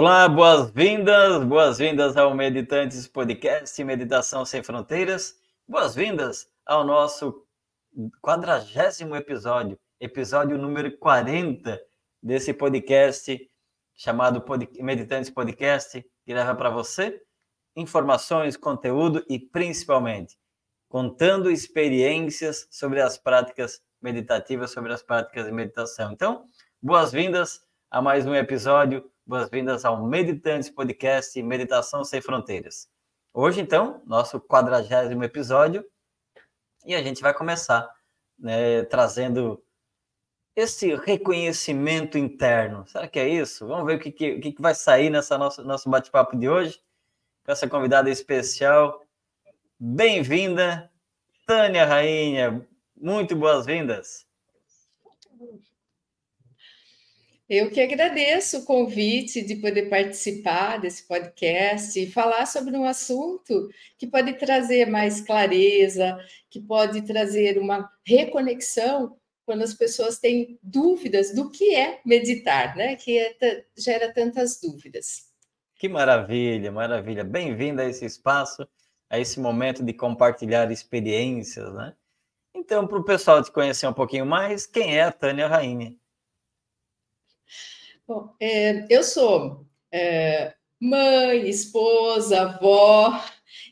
Olá, boas-vindas, boas-vindas ao Meditantes Podcast Meditação Sem Fronteiras, boas-vindas ao nosso quadragésimo episódio, episódio número 40 desse podcast chamado Pod Meditantes Podcast, que leva para você informações, conteúdo e principalmente contando experiências sobre as práticas meditativas, sobre as práticas de meditação. Então, boas-vindas a mais um episódio boas-vindas ao Meditantes Podcast Meditação Sem Fronteiras. Hoje, então, nosso quadragésimo episódio, e a gente vai começar né, trazendo esse reconhecimento interno. Será que é isso? Vamos ver o que, que, que vai sair nessa nosso, nosso bate-papo de hoje. Com essa convidada especial. Bem-vinda, Tânia Rainha. Muito boas-vindas. Eu que agradeço o convite de poder participar desse podcast e falar sobre um assunto que pode trazer mais clareza, que pode trazer uma reconexão quando as pessoas têm dúvidas do que é meditar, né? Que é, gera tantas dúvidas. Que maravilha, maravilha. Bem-vinda a esse espaço, a esse momento de compartilhar experiências, né? Então, para o pessoal te conhecer um pouquinho mais, quem é a Tânia Rainha? Bom, é, eu sou é, mãe, esposa, avó,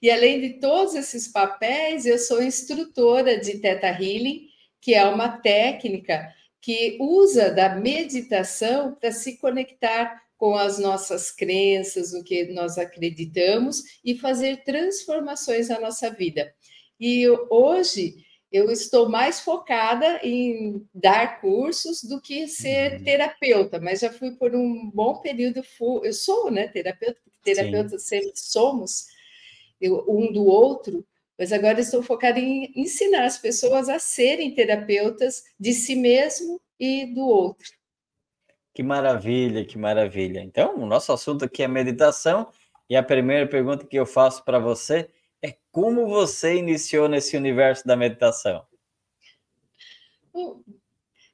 e além de todos esses papéis, eu sou instrutora de Teta Healing, que é uma técnica que usa da meditação para se conectar com as nossas crenças, o que nós acreditamos e fazer transformações na nossa vida. E hoje eu estou mais focada em dar cursos do que ser uhum. terapeuta, mas já fui por um bom período, eu sou né, terapeuta, porque terapeutas sempre somos um do outro, mas agora estou focada em ensinar as pessoas a serem terapeutas de si mesmo e do outro. Que maravilha, que maravilha. Então, o nosso assunto aqui é meditação, e a primeira pergunta que eu faço para você como você iniciou nesse universo da meditação?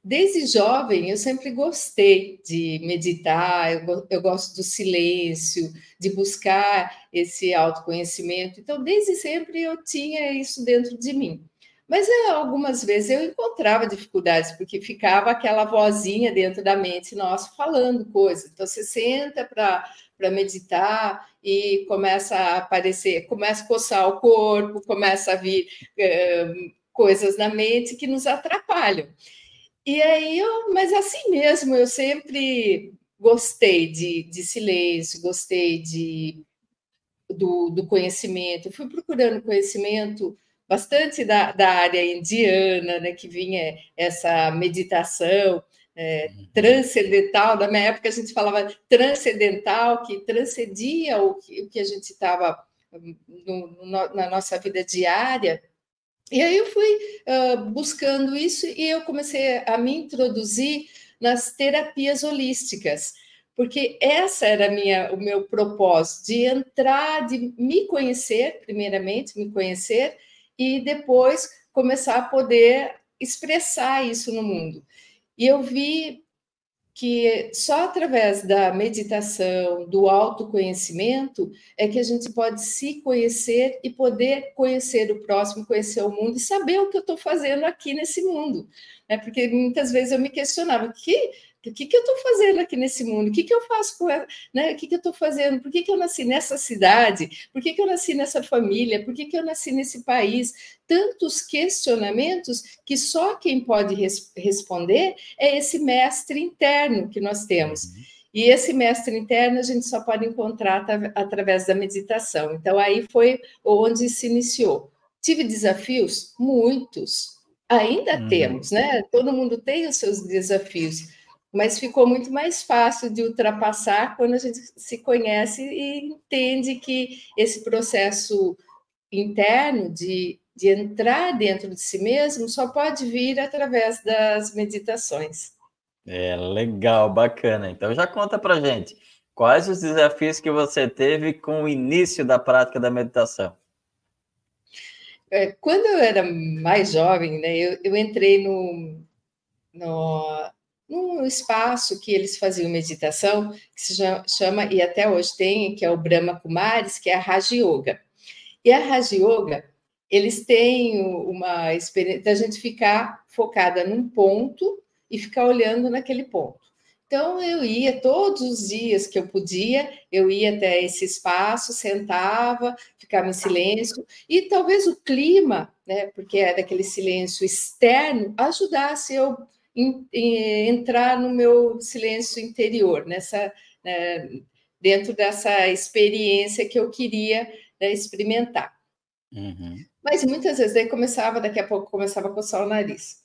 Desde jovem, eu sempre gostei de meditar, eu, eu, gosto do silêncio, de buscar esse autoconhecimento. Então, desde sempre eu tinha isso dentro de mim. Mas é, algumas vezes eu encontrava dificuldades, porque ficava aquela vozinha dentro da mente nossa falando coisas. Então, você senta para meditar e começa a aparecer, começa a coçar o corpo, começa a vir é, coisas na mente que nos atrapalham. E aí, eu, mas assim mesmo, eu sempre gostei de, de silêncio, gostei de, do, do conhecimento, fui procurando conhecimento bastante da, da área indiana, né, que vinha essa meditação é, uhum. transcendental, da minha época a gente falava transcendental, que transcendia o que, o que a gente estava na nossa vida diária. E aí eu fui uh, buscando isso e eu comecei a me introduzir nas terapias holísticas, porque essa era minha, o meu propósito, de entrar, de me conhecer, primeiramente, me conhecer, e depois começar a poder expressar isso no mundo. E eu vi que só através da meditação, do autoconhecimento, é que a gente pode se conhecer e poder conhecer o próximo, conhecer o mundo e saber o que eu estou fazendo aqui nesse mundo. Né? Porque muitas vezes eu me questionava, que o que, que eu estou fazendo aqui nesse mundo? O que, que eu faço com ela? Né? O que, que eu estou fazendo? Por que, que eu nasci nessa cidade? Por que, que eu nasci nessa família? Por que, que eu nasci nesse país? Tantos questionamentos que só quem pode res responder é esse mestre interno que nós temos. Uhum. E esse mestre interno a gente só pode encontrar através da meditação. Então, aí foi onde se iniciou. Tive desafios? Muitos. Ainda uhum. temos, né? Todo mundo tem os seus desafios mas ficou muito mais fácil de ultrapassar quando a gente se conhece e entende que esse processo interno de, de entrar dentro de si mesmo só pode vir através das meditações. É legal, bacana. Então já conta para gente quais os desafios que você teve com o início da prática da meditação. É, quando eu era mais jovem, né, eu, eu entrei no, no num espaço que eles faziam meditação, que se chama, e até hoje tem, que é o Brahma Kumaris, que é a Raja Yoga. E a Raja Yoga, eles têm uma experiência da gente ficar focada num ponto e ficar olhando naquele ponto. Então, eu ia todos os dias que eu podia, eu ia até esse espaço, sentava, ficava em silêncio, e talvez o clima, né, porque era aquele silêncio externo, ajudasse eu em, em, entrar no meu silêncio interior, nessa, né, dentro dessa experiência que eu queria né, experimentar. Uhum. Mas muitas vezes aí começava, daqui a pouco começava a coçar o nariz.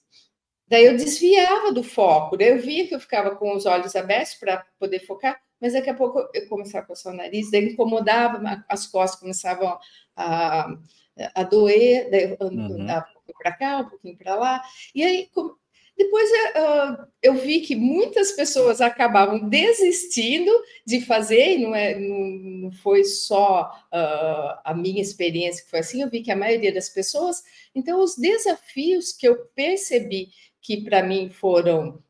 Daí eu desviava do foco, daí eu via que eu ficava com os olhos abertos para poder focar, mas daqui a pouco eu começava a coçar o nariz, daí incomodava, as costas começavam a, a doer, daí eu uhum. um pouquinho para cá, um pouquinho para lá, e aí depois uh, eu vi que muitas pessoas acabavam desistindo de fazer, e não, é, não, foi só uh, a minha experiência que foi assim, eu vi que a maioria das pessoas. Então, os desafios que eu percebi que para mim foram,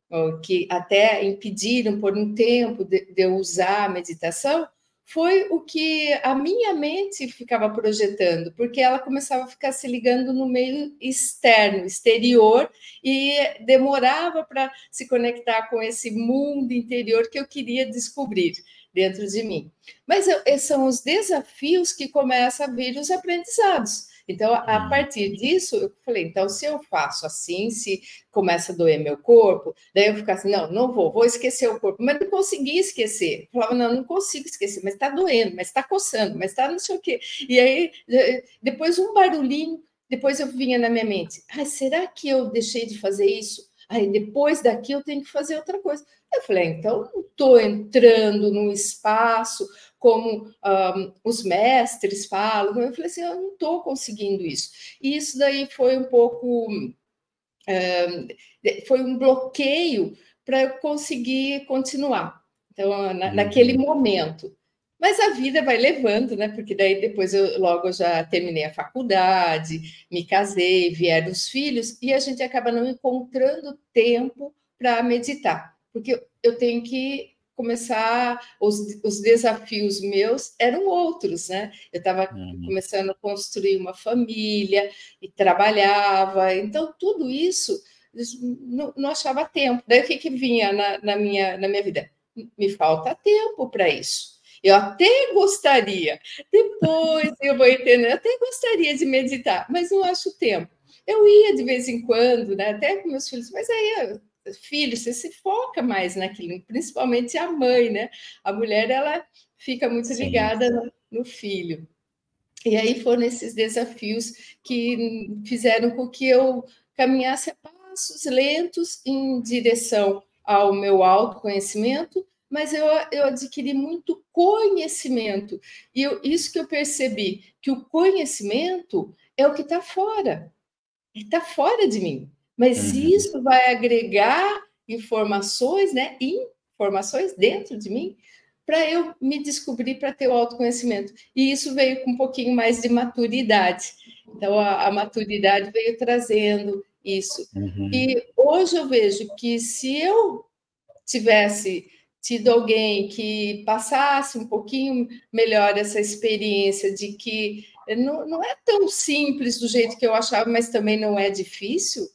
que até impediram por um tempo de, de eu usar a meditação, foi o que a minha mente ficava projetando, porque ela começava a ficar se ligando no meio externo, exterior, e demorava para se conectar com esse mundo interior que eu queria descobrir dentro de mim. Mas são os desafios que começam a vir os aprendizados. Então, a hum. partir disso, eu falei, então, se eu faço assim, se começa a doer meu corpo, daí eu ficava assim, não, não vou, vou esquecer o corpo. Mas não conseguia esquecer. Eu falava, não, não consigo esquecer, mas está doendo, mas está coçando, mas está não sei o quê. E aí, depois um barulhinho, depois eu vinha na minha mente, ah, será que eu deixei de fazer isso? Aí depois daqui eu tenho que fazer outra coisa. Eu falei, ah, então não estou entrando num espaço como um, os mestres falam. Eu falei assim, eu não estou conseguindo isso. E isso daí foi um pouco, um, foi um bloqueio para eu conseguir continuar. Então, na, uhum. naquele momento. Mas a vida vai levando, né? Porque daí depois eu logo já terminei a faculdade, me casei, vieram os filhos, e a gente acaba não encontrando tempo para meditar, porque eu tenho que começar, os, os desafios meus eram outros, né? Eu estava uhum. começando a construir uma família e trabalhava, então tudo isso não, não achava tempo. Daí o que, que vinha na, na, minha, na minha vida? Me falta tempo para isso. Eu até gostaria, depois eu vou entender, até gostaria de meditar, mas não acho tempo. Eu ia de vez em quando, né, até com meus filhos, mas aí filho, você se foca mais naquilo, principalmente a mãe, né? A mulher, ela fica muito Sim. ligada no, no filho. E aí foram esses desafios que fizeram com que eu caminhasse a passos lentos em direção ao meu autoconhecimento, mas eu, eu adquiri muito conhecimento. E eu, isso que eu percebi, que o conhecimento é o que está fora, está fora de mim. Mas uhum. isso vai agregar informações, né? Informações dentro de mim para eu me descobrir, para ter o autoconhecimento. E isso veio com um pouquinho mais de maturidade. Então, a, a maturidade veio trazendo isso. Uhum. E hoje eu vejo que se eu tivesse tido alguém que passasse um pouquinho melhor essa experiência de que não, não é tão simples do jeito que eu achava, mas também não é difícil,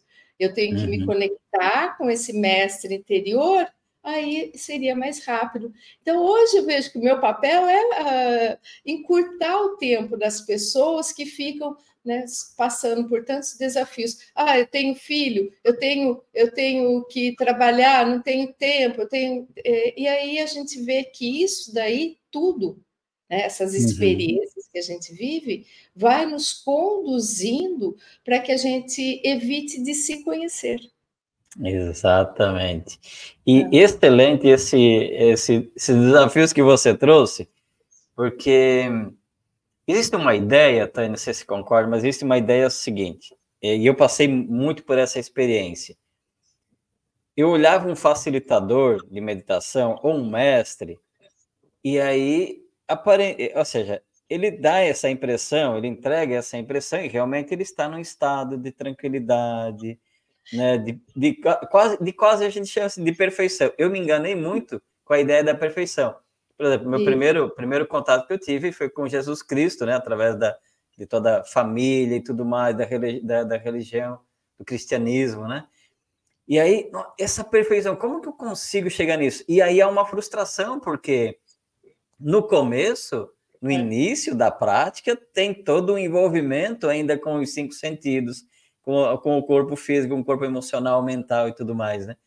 eu tenho que uhum. me conectar com esse mestre interior, aí seria mais rápido. Então, hoje eu vejo que o meu papel é uh, encurtar o tempo das pessoas que ficam né, passando por tantos desafios. Ah, eu tenho filho, eu tenho, eu tenho que trabalhar, não tenho tempo, eu tenho. Eh, e aí a gente vê que isso daí tudo né, essas uhum. experiências. Que a gente vive, vai nos conduzindo para que a gente evite de se conhecer. Exatamente. E é. excelente esse, esse, esses desafios que você trouxe, porque existe uma ideia, Tânia, não sei se concorda, mas existe uma ideia seguinte, e eu passei muito por essa experiência. Eu olhava um facilitador de meditação ou um mestre, e aí aparente, ou seja, ele dá essa impressão, ele entrega essa impressão e realmente ele está num estado de tranquilidade, né? De, de, quase, de quase a gente chama assim, de perfeição. Eu me enganei muito com a ideia da perfeição. Por exemplo, meu primeiro, primeiro contato que eu tive foi com Jesus Cristo, né? Através da, de toda a família e tudo mais, da, da, da religião, do cristianismo, né? E aí, essa perfeição, como que eu consigo chegar nisso? E aí há uma frustração, porque no começo, no é. início da prática, tem todo um envolvimento ainda com os cinco sentidos, com, com o corpo físico, com o corpo emocional, mental e tudo mais, né?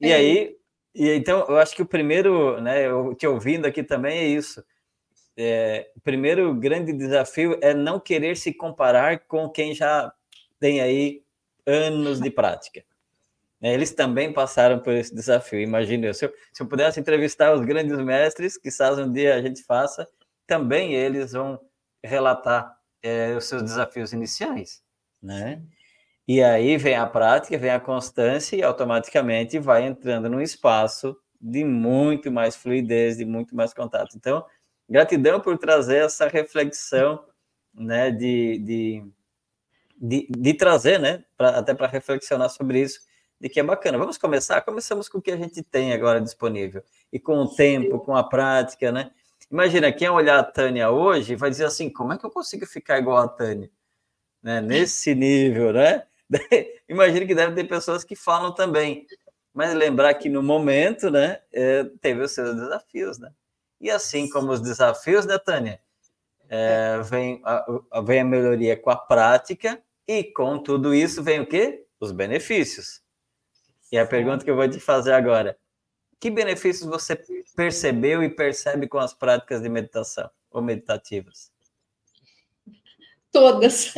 E é. aí, e então, eu acho que o primeiro, né, eu te ouvindo aqui também é isso. É, o primeiro grande desafio é não querer se comparar com quem já tem aí anos de prática. É, eles também passaram por esse desafio. Imagina eu, se eu, se eu pudesse entrevistar os grandes mestres, que um dia a gente faça, também eles vão relatar é, os seus desafios iniciais, né? E aí vem a prática, vem a constância e automaticamente vai entrando num espaço de muito mais fluidez, de muito mais contato. Então, gratidão por trazer essa reflexão, né, de, de, de, de trazer, né, pra, até para reflexionar sobre isso, de que é bacana. Vamos começar? Começamos com o que a gente tem agora disponível. E com o tempo, com a prática, né? Imagina, quem olhar a Tânia hoje vai dizer assim, como é que eu consigo ficar igual a Tânia? Né? Nesse nível, né? Imagina que deve ter pessoas que falam também. Mas lembrar que no momento, né, é, teve os seus desafios, né? E assim como os desafios, né, Tânia? É, vem, a, vem a melhoria com a prática e com tudo isso vem o quê? Os benefícios. E a pergunta que eu vou te fazer agora: que benefícios você percebeu e percebe com as práticas de meditação ou meditativas? Todas,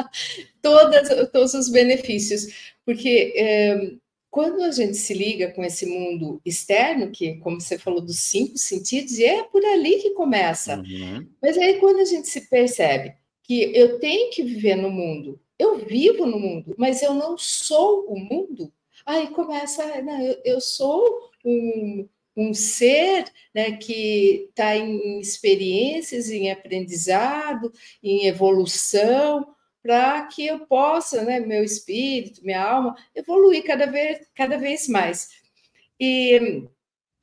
todas, todos os benefícios, porque é, quando a gente se liga com esse mundo externo, que, como você falou, dos cinco sentidos, é por ali que começa. Uhum. Mas aí, quando a gente se percebe que eu tenho que viver no mundo, eu vivo no mundo, mas eu não sou o mundo, Aí começa, não, eu, eu sou um, um ser né, que está em experiências, em aprendizado, em evolução, para que eu possa, né, meu espírito, minha alma, evoluir cada vez, cada vez mais. E,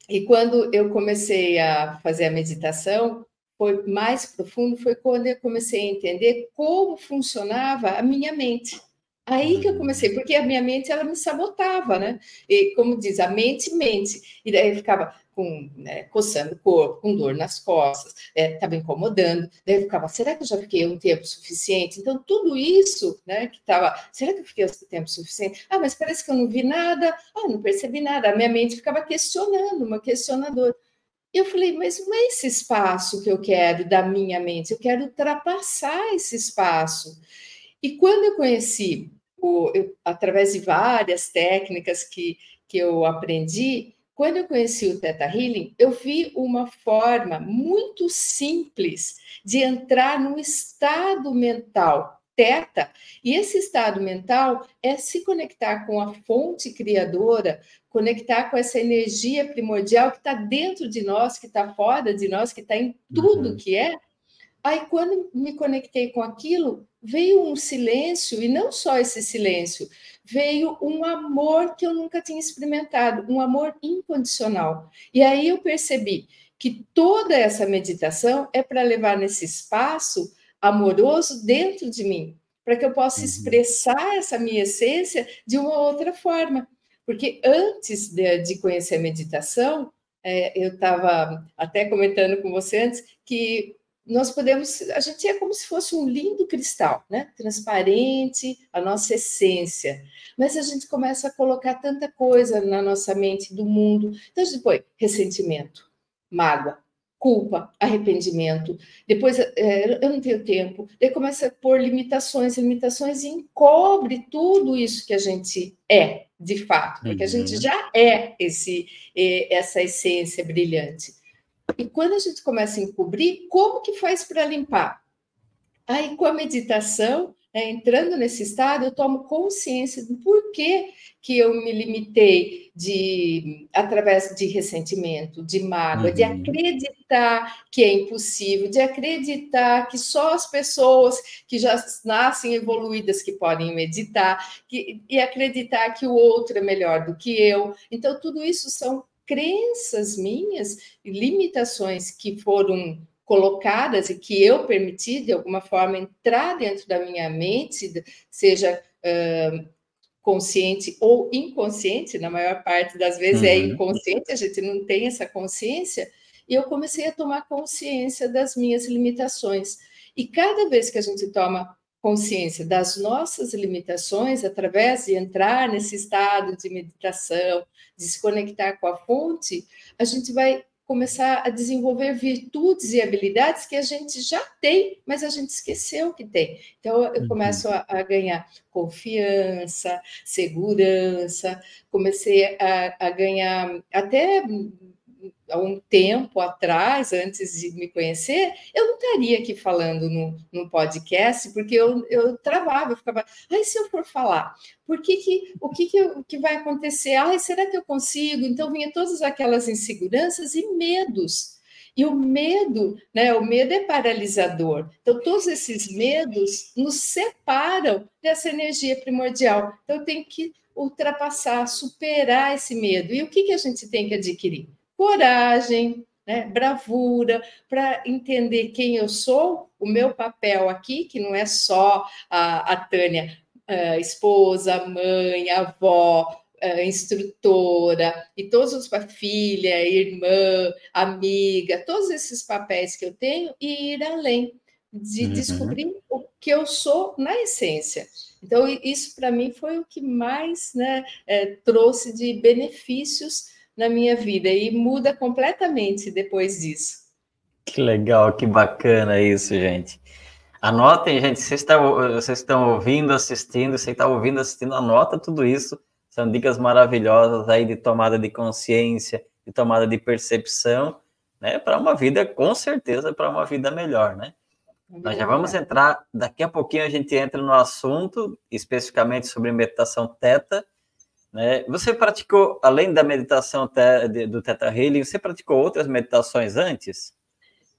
e quando eu comecei a fazer a meditação, foi mais profundo, foi quando eu comecei a entender como funcionava a minha mente. Aí que eu comecei, uhum. porque a minha mente ela me sabotava, né? E como diz, a mente mente. E daí eu ficava com, né, coçando o corpo, com dor nas costas, estava é, incomodando. Daí eu ficava, será que eu já fiquei um tempo suficiente? Então, tudo isso, né, que estava, será que eu fiquei um tempo suficiente? Ah, mas parece que eu não vi nada, ah, não percebi nada. A minha mente ficava questionando, uma questionadora. E eu falei, mas não é esse espaço que eu quero da minha mente, eu quero ultrapassar esse espaço. E quando eu conheci, o, eu, através de várias técnicas que, que eu aprendi, quando eu conheci o Theta Healing, eu vi uma forma muito simples de entrar num estado mental Teta, e esse estado mental é se conectar com a fonte criadora, conectar com essa energia primordial que está dentro de nós, que está fora de nós, que está em tudo uhum. que é. Aí, quando me conectei com aquilo, veio um silêncio, e não só esse silêncio, veio um amor que eu nunca tinha experimentado, um amor incondicional. E aí eu percebi que toda essa meditação é para levar nesse espaço amoroso dentro de mim, para que eu possa uhum. expressar essa minha essência de uma outra forma. Porque antes de, de conhecer a meditação, é, eu estava até comentando com você antes que nós podemos, a gente é como se fosse um lindo cristal, né? Transparente, a nossa essência. Mas a gente começa a colocar tanta coisa na nossa mente do mundo. Então, depois, ressentimento, mágoa, culpa, arrependimento. Depois, é, eu não tenho tempo. Daí começa a pôr limitações, limitações e encobre tudo isso que a gente é, de fato, porque a gente uhum. já é esse, é, essa essência brilhante. E quando a gente começa a encobrir, como que faz para limpar? Aí, com a meditação, né, entrando nesse estado, eu tomo consciência do porquê que eu me limitei de através de ressentimento, de mágoa, uhum. de acreditar que é impossível, de acreditar que só as pessoas que já nascem evoluídas que podem meditar, que, e acreditar que o outro é melhor do que eu. Então, tudo isso são crenças minhas, limitações que foram colocadas e que eu permiti, de alguma forma, entrar dentro da minha mente, seja uh, consciente ou inconsciente, na maior parte das vezes é uhum. é inconsciente, a gente não tem essa consciência, e eu comecei a tomar consciência das minhas limitações. E cada vez que a gente toma consciência das nossas limitações, através de entrar nesse estado de meditação, de se conectar com a fonte, a gente vai começar a desenvolver virtudes e habilidades que a gente já tem, mas a gente esqueceu que tem. Então, eu uhum. começo a, a ganhar confiança, segurança, comecei a, a ganhar até há um tempo atrás, antes de me conhecer, eu não estaria aqui falando no, no podcast, porque eu, eu travava, eu ficava, ai, se eu for falar, por que que, o que, que, eu, que vai acontecer? Ai, será que eu consigo? Então, vinha todas aquelas inseguranças e medos. E o medo, né? O medo é paralisador. Então, todos esses medos nos separam dessa energia primordial. Então, eu tenho que ultrapassar, superar esse medo. E o que, que a gente tem que adquirir? Coragem, né, bravura, para entender quem eu sou, o meu papel aqui, que não é só a, a Tânia, a esposa, mãe, avó, instrutora, e todos os filha, irmã, amiga, todos esses papéis que eu tenho, e ir além, de uhum. descobrir o que eu sou na essência. Então, isso para mim foi o que mais né, é, trouxe de benefícios na minha vida e muda completamente depois disso. Que legal, que bacana isso, gente. Anotem, gente, vocês estão, vocês estão ouvindo, assistindo, você está ouvindo, assistindo, anota tudo isso. São dicas maravilhosas aí de tomada de consciência, de tomada de percepção, né? Para uma vida, com certeza, para uma vida melhor, né? Nós já vamos entrar, daqui a pouquinho a gente entra no assunto, especificamente sobre meditação teta, né? Você praticou, além da meditação do Theta Healing, você praticou outras meditações antes?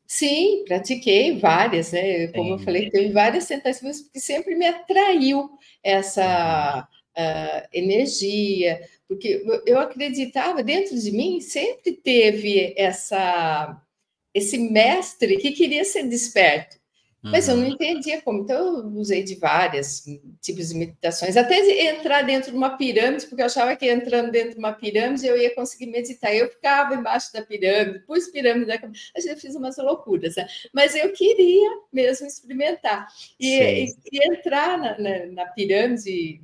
Sim, pratiquei várias, né? Como Sim. eu falei, teve várias tentativas, porque sempre me atraiu essa uh, energia, porque eu acreditava, dentro de mim sempre teve essa, esse mestre que queria ser desperto. Mas eu não uhum. entendia como, então eu usei de várias tipos de meditações, até de entrar dentro de uma pirâmide, porque eu achava que entrando dentro de uma pirâmide eu ia conseguir meditar. Eu ficava embaixo da pirâmide, pus pirâmide da cabeça, eu fiz umas loucuras, né? mas eu queria mesmo experimentar. E, e, e entrar na, na, na pirâmide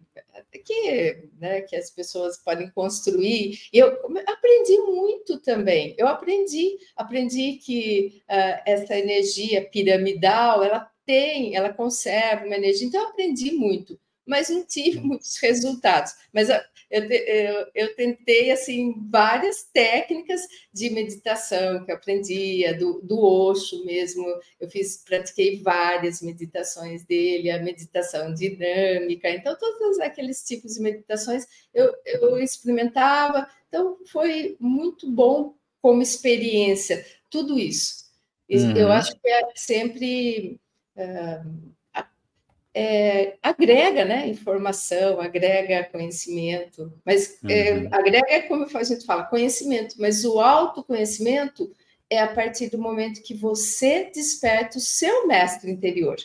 que, né, que as pessoas podem construir. Eu aprendi muito também. Eu aprendi, aprendi que uh, essa energia piramidal, ela tem, ela conserva uma energia. Então, eu aprendi muito mas não tive muitos resultados. Mas eu, eu, eu, tentei assim várias técnicas de meditação que eu aprendia do, do Osho mesmo. Eu fiz, pratiquei várias meditações dele, a meditação dinâmica. Então todos aqueles tipos de meditações eu, eu experimentava. Então foi muito bom como experiência tudo isso. Uhum. Eu acho que é sempre uh, é, agrega né, informação, agrega conhecimento, mas é, uhum. é, agrega, como a gente fala, conhecimento, mas o autoconhecimento é a partir do momento que você desperta o seu mestre interior.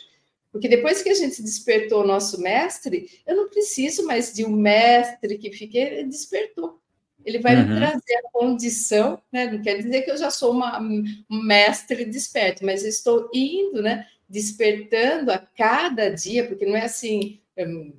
Porque depois que a gente despertou o nosso mestre, eu não preciso mais de um mestre que fique, ele despertou. Ele vai uhum. me trazer a condição, né? Não quer dizer que eu já sou uma, um mestre desperto, mas estou indo, né? Despertando a cada dia, porque não é assim, hum,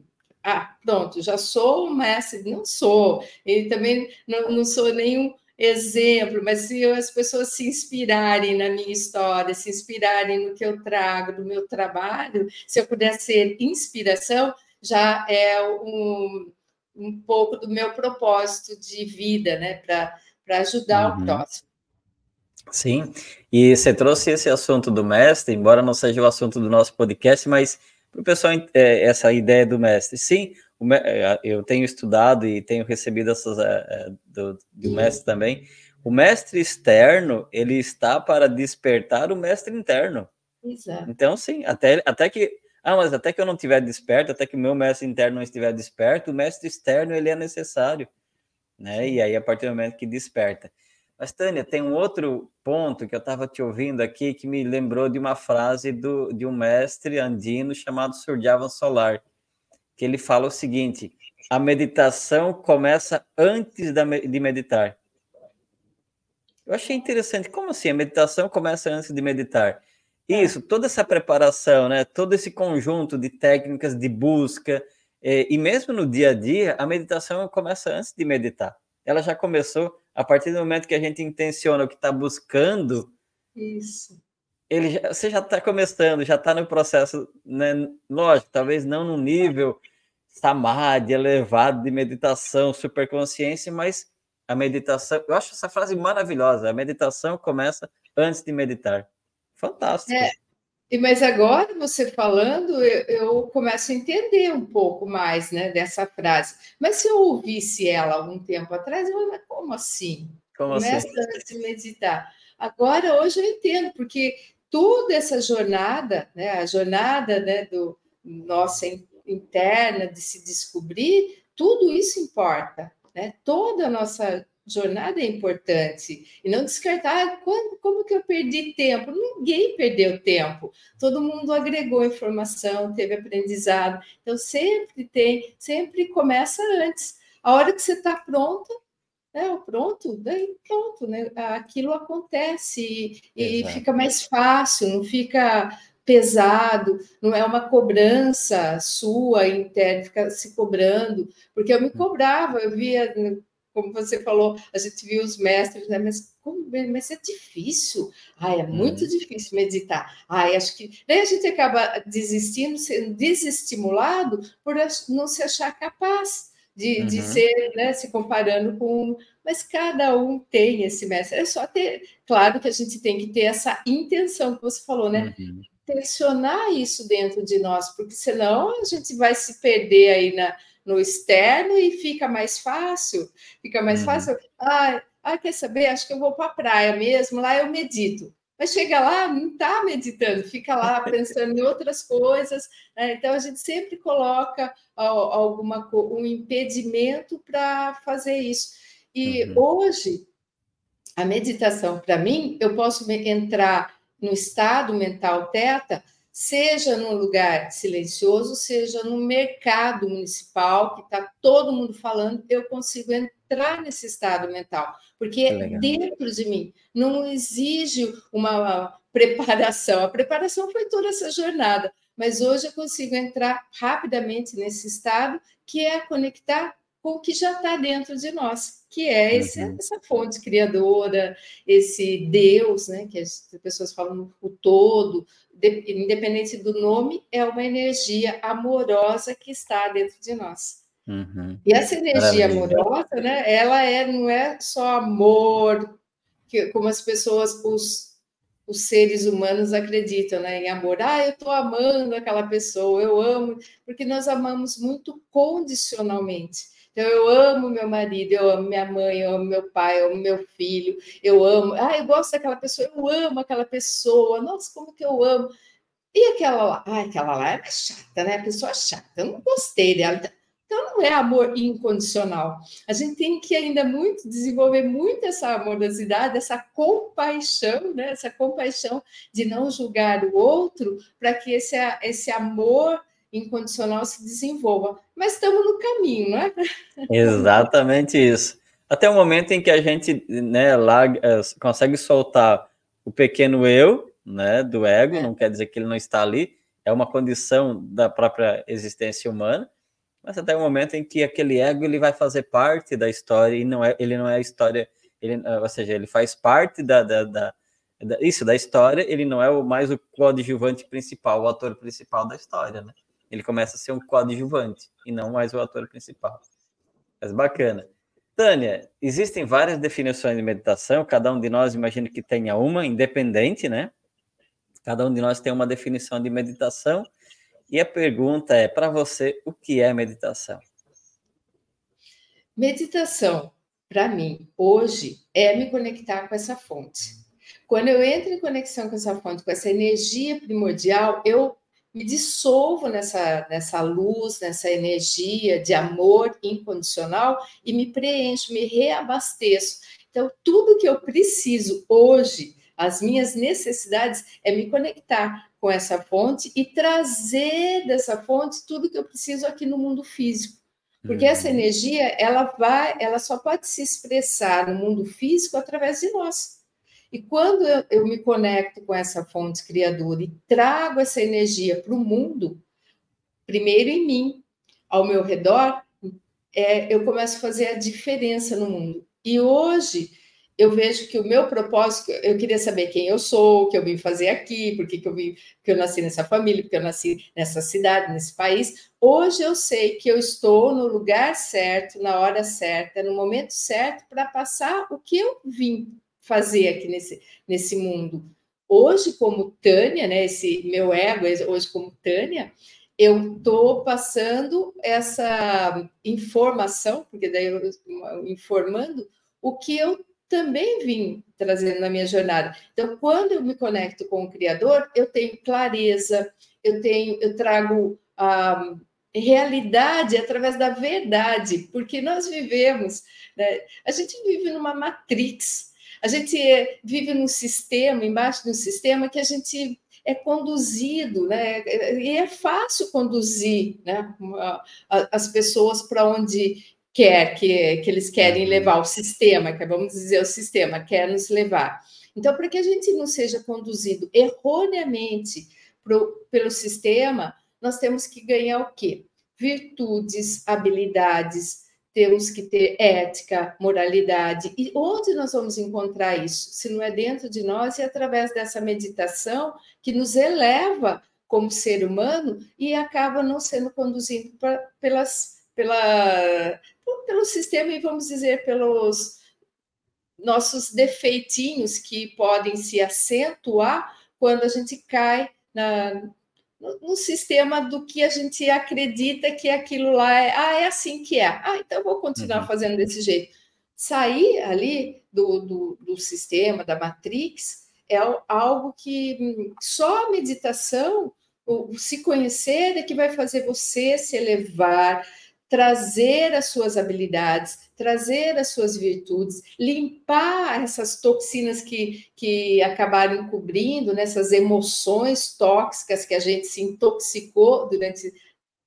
ah, pronto, já sou um mestre, não sou, e também não, não sou nenhum exemplo, mas se as pessoas se inspirarem na minha história, se inspirarem no que eu trago, no meu trabalho, se eu puder ser inspiração, já é um, um pouco do meu propósito de vida, né, para ajudar uhum. o próximo. Sim, e você trouxe esse assunto do mestre, embora não seja o assunto do nosso podcast, mas para o pessoal é, essa ideia do mestre. Sim, é, eu tenho estudado e tenho recebido essas é, do, do mestre também. O mestre externo ele está para despertar o mestre interno. Exato. Então, sim, até, até que ah, mas até que eu não estiver desperto, até que o meu mestre interno não estiver desperto, o mestre externo ele é necessário, né? E aí a partir do momento que desperta. Mas, Tânia, tem um outro ponto que eu estava te ouvindo aqui que me lembrou de uma frase do, de um mestre andino chamado Surjavan Solar, que ele fala o seguinte: a meditação começa antes da, de meditar. Eu achei interessante. Como assim? A meditação começa antes de meditar? É. Isso, toda essa preparação, né? Todo esse conjunto de técnicas de busca, é, e mesmo no dia a dia, a meditação começa antes de meditar. Ela já começou a partir do momento que a gente intenciona o que está buscando. Isso. Ele já, você já está começando, já está no processo, né? Lógico, talvez não no nível samadhi elevado de meditação, superconsciência, mas a meditação, eu acho essa frase maravilhosa. A meditação começa antes de meditar. Fantástico. É, mas agora, você falando, eu, eu, começo a entender um pouco mais né, dessa frase. Mas se eu ouvisse ela algum tempo atrás, eu falei, como assim? Como Começa assim? a se meditar. Agora, hoje eu entendo, porque toda essa jornada, né, a jornada né, do nossa interna de se descobrir, tudo isso importa. Né? Toda a nossa jornada é importante e não descartar ah, como, que eu perdi tempo. Ninguém perdeu tempo. Todo mundo agregou informação, teve aprendizado. Então sempre tem, sempre começa antes. A hora que você está pronto, é, pronto, daí pronto, né? Aquilo acontece e, e fica mais fácil, não fica pesado, não é uma cobrança sua interna, fica se cobrando, porque eu me hum. cobrava, eu via como você falou, a gente viu os mestres, né? Mas, como, mas é difícil. Ai, é muito uhum. difícil meditar. Ai, acho que. Daí a gente acaba desistindo, sendo desestimulado por não se achar capaz de, uhum. de ser, né? Se comparando com. Mas cada um tem esse mestre. É só ter. Claro que a gente tem que ter essa intenção que você falou, né? Uhum. Tensionar isso dentro de nós, porque senão a gente vai se perder aí na no externo e fica mais fácil, fica mais uhum. fácil. Ah, ah, quer saber? Acho que eu vou para a praia mesmo, lá eu medito. Mas chega lá, não está meditando, fica lá pensando em outras coisas. Né? Então a gente sempre coloca alguma um impedimento para fazer isso. E uhum. hoje a meditação para mim, eu posso entrar no estado mental teta seja num lugar silencioso, seja no mercado municipal, que está todo mundo falando, eu consigo entrar nesse estado mental, porque é dentro de mim, não exige uma preparação. A preparação foi toda essa jornada, mas hoje eu consigo entrar rapidamente nesse estado, que é conectar com o que já está dentro de nós, que é esse, uhum. essa fonte criadora, esse Deus, né, que as pessoas falam o todo, de, independente do nome, é uma energia amorosa que está dentro de nós. Uhum. E essa energia Maravilha. amorosa, né, ela é, não é só amor, que, como as pessoas, os, os seres humanos acreditam né, em amor. Ah, eu estou amando aquela pessoa, eu amo, porque nós amamos muito condicionalmente. Então, eu amo meu marido, eu amo minha mãe, eu amo meu pai, eu amo meu filho, eu amo. Ah, eu gosto daquela pessoa, eu amo aquela pessoa. Nossa, como que eu amo. E aquela lá? Ah, aquela lá é chata, né? A pessoa chata, eu não gostei dela. Então, não é amor incondicional. A gente tem que ainda muito desenvolver muito essa amorosidade, essa compaixão, né? Essa compaixão de não julgar o outro, para que esse, esse amor incondicional se desenvolva. Mas estamos no caminho, não é? Exatamente isso. Até o momento em que a gente né, lá, é, consegue soltar o pequeno eu, né, do ego, é. não quer dizer que ele não está ali, é uma condição da própria existência humana, mas até o momento em que aquele ego ele vai fazer parte da história e não é, ele não é a história, ele, ou seja, ele faz parte da, da, da, da isso da história, ele não é o, mais o coadjuvante principal, o ator principal da história, né? Ele começa a ser um coadjuvante e não mais o ator principal. Mas bacana. Tânia, existem várias definições de meditação, cada um de nós imagina que tenha uma, independente, né? Cada um de nós tem uma definição de meditação. E a pergunta é: para você, o que é meditação? Meditação, para mim, hoje, é me conectar com essa fonte. Quando eu entro em conexão com essa fonte, com essa energia primordial, eu me dissolvo nessa, nessa luz, nessa energia de amor incondicional e me preencho, me reabasteço. Então, tudo que eu preciso hoje, as minhas necessidades, é me conectar com essa fonte e trazer dessa fonte tudo que eu preciso aqui no mundo físico. Porque uhum. essa energia, ela vai, ela só pode se expressar no mundo físico através de nós. E quando eu, eu me conecto com essa fonte criadora e trago essa energia para o mundo, primeiro em mim, ao meu redor, é, eu começo a fazer a diferença no mundo. E hoje eu vejo que o meu propósito, eu queria saber quem eu sou, o que eu vim fazer aqui, por que eu vim, porque eu nasci nessa família, porque eu nasci nessa cidade, nesse país. Hoje eu sei que eu estou no lugar certo, na hora certa, no momento certo para passar o que eu vim fazer aqui nesse, nesse mundo. Hoje, como Tânia, né, esse meu ego, hoje como Tânia, eu estou passando essa informação, porque daí eu informando o que eu também vim trazendo na minha jornada. Então, quando eu me conecto com o Criador, eu tenho clareza, eu tenho, eu trago a realidade através da verdade, porque nós vivemos, né? a gente vive numa matrix, a gente vive num sistema, embaixo de um sistema que a gente é conduzido, né? E é fácil conduzir né? as pessoas para onde quer, que, que eles querem uhum. levar o sistema, que vamos dizer o sistema, quer nos levar. Então, para que a gente não seja conduzido erroneamente pro, pelo sistema, nós temos que ganhar o quê? Virtudes, habilidades, temos que ter ética, moralidade. E onde nós vamos encontrar isso? Se não é dentro de nós, é através dessa meditação que nos eleva como ser humano e acaba não sendo conduzido pra, pelas, pela, pelo sistema e vamos dizer pelos nossos defeitinhos que podem se acentuar quando a gente cai na, no, sistema do que a gente acredita que aquilo lá é, ah, é assim que é. Ah, então vou continuar uhum. fazendo desse jeito. Sair ali do, do, do sistema, da matrix, é algo que hum, só a meditação, o se conhecer é que vai fazer você se elevar, trazer as suas habilidades, trazer as suas virtudes, limpar essas toxinas que, que acabaram encobrindo, nessas né, emoções tóxicas que a gente se intoxicou durante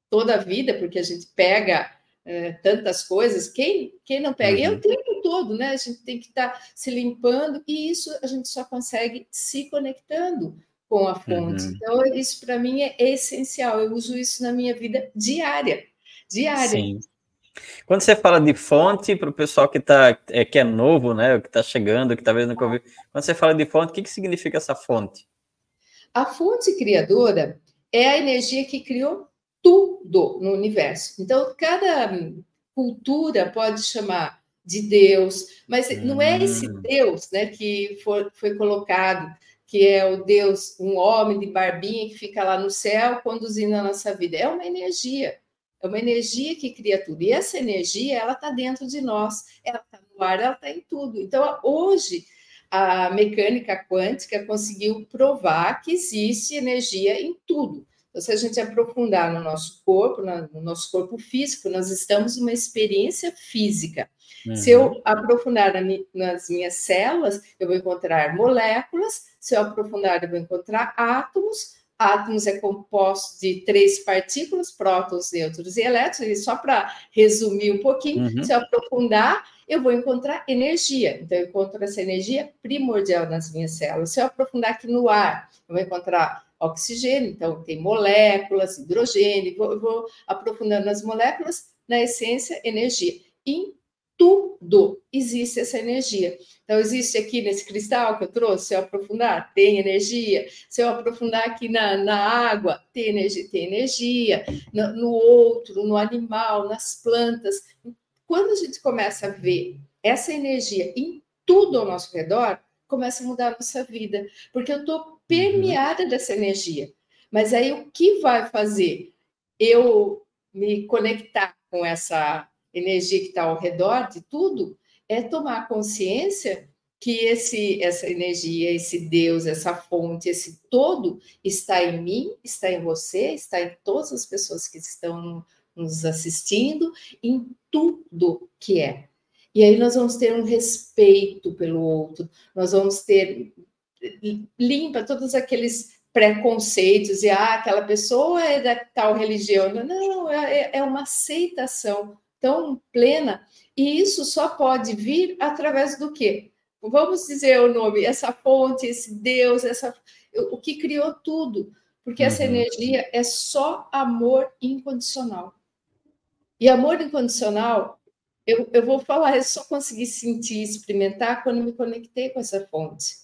toda a vida, porque a gente pega é, tantas coisas, quem, quem não pega? Uhum. E é o uhum. tempo todo, né? A gente tem que estar tá se limpando, e isso a gente só consegue se conectando com a fonte. Uhum. Então, isso para mim é essencial, eu uso isso na minha vida diária diária. Sim. Quando você fala de fonte, para o pessoal que, tá, é, que é novo, né, que está chegando, que talvez nunca ouviu, quando você fala de fonte, o que, que significa essa fonte? A fonte criadora é a energia que criou tudo no universo. Então, cada cultura pode chamar de Deus, mas não é esse hum. Deus né, que for, foi colocado, que é o Deus, um homem de barbinha que fica lá no céu conduzindo a nossa vida. É uma energia. É uma energia que cria tudo. E essa energia, ela está dentro de nós, ela está no ar, ela está em tudo. Então, hoje, a mecânica quântica conseguiu provar que existe energia em tudo. Então, se a gente aprofundar no nosso corpo, no nosso corpo físico, nós estamos numa experiência física. Uhum. Se eu uhum. aprofundar nas minhas células, eu vou encontrar moléculas, se eu aprofundar, eu vou encontrar átomos, átomos é composto de três partículas, prótons, nêutrons e elétrons, e só para resumir um pouquinho, uhum. se eu aprofundar, eu vou encontrar energia. Então, eu encontro essa energia primordial nas minhas células. Se eu aprofundar aqui no ar, eu vou encontrar oxigênio, então tem moléculas, hidrogênio, vou, vou aprofundando nas moléculas, na essência, energia. Em tudo existe essa energia. Então, existe aqui nesse cristal que eu trouxe, se eu aprofundar, tem energia. Se eu aprofundar aqui na, na água, tem energia, tem energia. No, no outro, no animal, nas plantas. Quando a gente começa a ver essa energia em tudo ao nosso redor, começa a mudar a nossa vida, porque eu estou permeada dessa energia. Mas aí o que vai fazer eu me conectar com essa energia que está ao redor de tudo é tomar consciência que esse, essa energia, esse Deus, essa fonte, esse todo está em mim, está em você, está em todas as pessoas que estão nos assistindo, em tudo que é. E aí nós vamos ter um respeito pelo outro, nós vamos ter limpa todos aqueles preconceitos e ah, aquela pessoa é da tal religião. Não, é, é uma aceitação tão plena, e isso só pode vir através do quê? Vamos dizer o nome, essa fonte, esse Deus, essa o que criou tudo, porque uhum. essa energia é só amor incondicional. E amor incondicional, eu, eu vou falar, eu só consegui sentir, experimentar quando me conectei com essa fonte.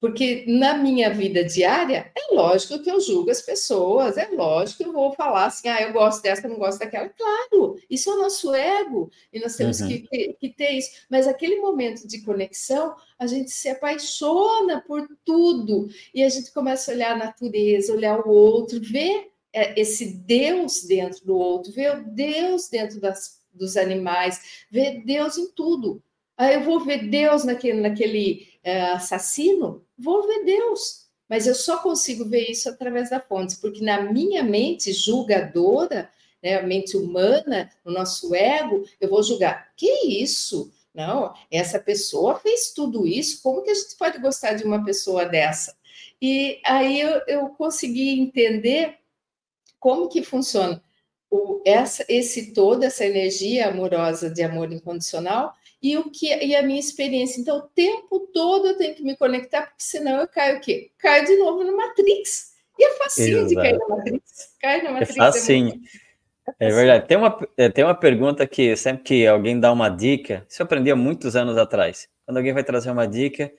Porque na minha vida diária, é lógico que eu julgo as pessoas, é lógico que eu vou falar assim, ah, eu gosto dessa, não gosto daquela. Claro, isso é o nosso ego, e nós temos uhum. que, que, ter isso. Mas aquele momento de conexão, a gente se apaixona por tudo, e a gente começa a olhar a natureza, olhar o outro, ver é, esse Deus dentro do outro, ver o Deus dentro das, dos animais, ver Deus em tudo. Aí eu vou ver Deus naquele, naquele é, assassino, vou ver Deus. Mas eu só consigo ver isso através da fonte, porque na minha mente julgadora, né, a mente humana, no nosso ego, eu vou julgar. Que isso? Não, essa pessoa fez tudo isso, como que a gente pode gostar de uma pessoa dessa? E aí eu, eu consegui entender como que funciona o, essa, esse todo, essa energia amorosa de amor incondicional, e o que e a minha experiência. Então, o tempo todo eu tenho que me conectar, porque senão eu caio o quê? Caio de novo no Matrix. E é facinho Exato. de cair na Matrix. Cai na é Matrix. É facinho. É, é verdade. Tem uma, é, tem uma pergunta que sempre que alguém dá uma dica, isso eu aprendi há muitos anos atrás. Quando alguém vai trazer uma dica,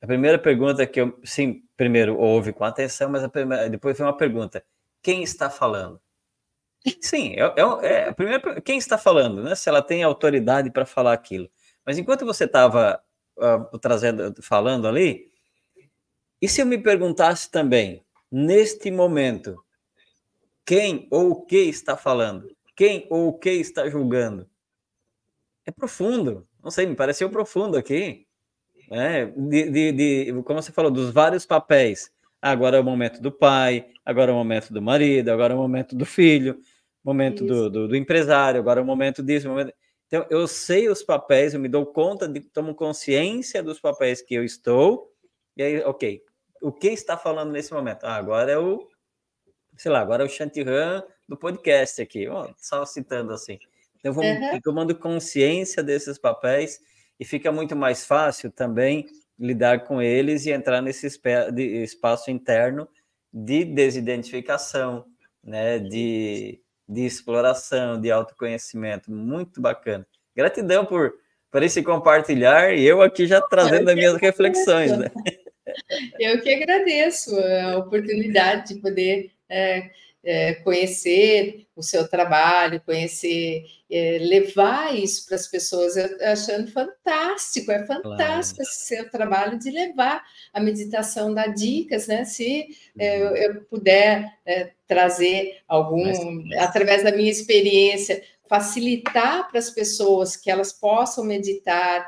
a primeira pergunta que eu, sim, primeiro ouve com atenção, mas primeira, depois vem uma pergunta: quem está falando? Sim, é, é, é a primeira, quem está falando, né? Se ela tem autoridade para falar aquilo. Mas enquanto você estava uh, trazendo, falando ali, e se eu me perguntasse também, neste momento, quem ou o que está falando? Quem ou o que está julgando? É profundo. Não sei, me pareceu profundo aqui. Né? De, de, de, como você falou, dos vários papéis. Agora é o momento do pai, agora é o momento do marido, agora é o momento do filho, momento do, do, do, empresário, agora é o momento disso, momento... Então, eu sei os papéis, eu me dou conta, de, tomo consciência dos papéis que eu estou, e aí, ok, o que está falando nesse momento? Ah, agora é o, sei lá, agora é o Chantiran do podcast aqui, oh, só citando assim. Então, vou uhum. tomando consciência desses papéis e fica muito mais fácil também lidar com eles e entrar nesse espaço interno de desidentificação, né, de de exploração, de autoconhecimento. Muito bacana. Gratidão por, por esse compartilhar e eu aqui já trazendo as minhas reflexões. Né? Eu que agradeço a oportunidade de poder é, é, conhecer o seu trabalho, conhecer, é, levar isso para as pessoas, eu, achando fantástico, é fantástico claro. esse seu trabalho de levar a meditação, dar dicas, né? Se é, eu, eu, puder é, trazer algum, mas, através da minha experiência, facilitar para as pessoas que elas possam meditar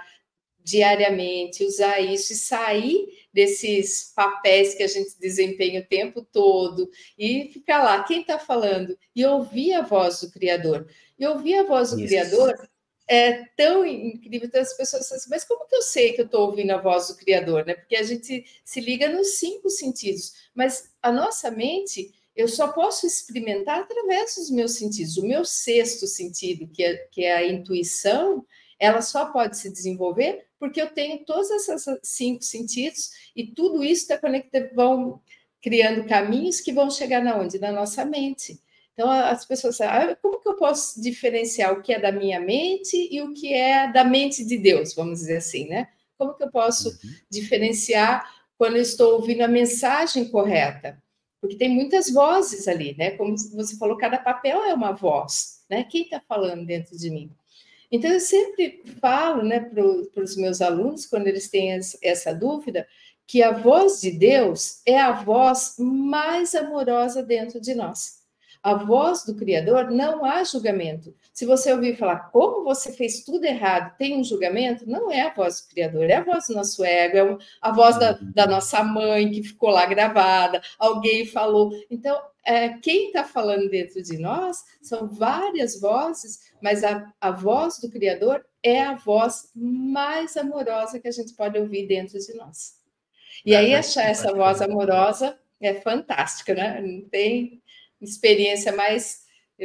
diariamente, usar isso e sair desses papéis que a gente desempenha o tempo todo e ficar lá, quem está falando? E ouvir a voz do Criador. E ouvir a voz do Isso. Criador é tão incrível, então as pessoas assim, mas como que eu sei que eu estou ouvindo a voz do Criador? Né? Porque a gente se liga nos cinco sentidos, mas a nossa mente eu só posso experimentar através dos meus sentidos. O meu sexto sentido, que é, que é a intuição, ela só pode se desenvolver porque eu tenho todos esses cinco sentidos e tudo isso está conectado, vão criando caminhos que vão chegar na onde? Na nossa mente. Então, as pessoas falam, ah, como que eu posso diferenciar o que é da minha mente e o que é da mente de Deus, vamos dizer assim, né? Como que eu posso uhum. diferenciar quando eu estou ouvindo a mensagem correta? Porque tem muitas vozes ali, né? Como você falou, cada papel é uma voz, né? Quem está falando dentro de mim? Então, eu sempre falo né, para os meus alunos, quando eles têm essa dúvida, que a voz de Deus é a voz mais amorosa dentro de nós. A voz do Criador não há julgamento. Se você ouvir falar como você fez tudo errado, tem um julgamento, não é a voz do Criador, é a voz do nosso ego, é a voz da, da nossa mãe que ficou lá gravada, alguém falou. Então, é, quem está falando dentro de nós são várias vozes, mas a, a voz do Criador é a voz mais amorosa que a gente pode ouvir dentro de nós. E aí, achar essa voz amorosa é fantástica, né? Não tem experiência mais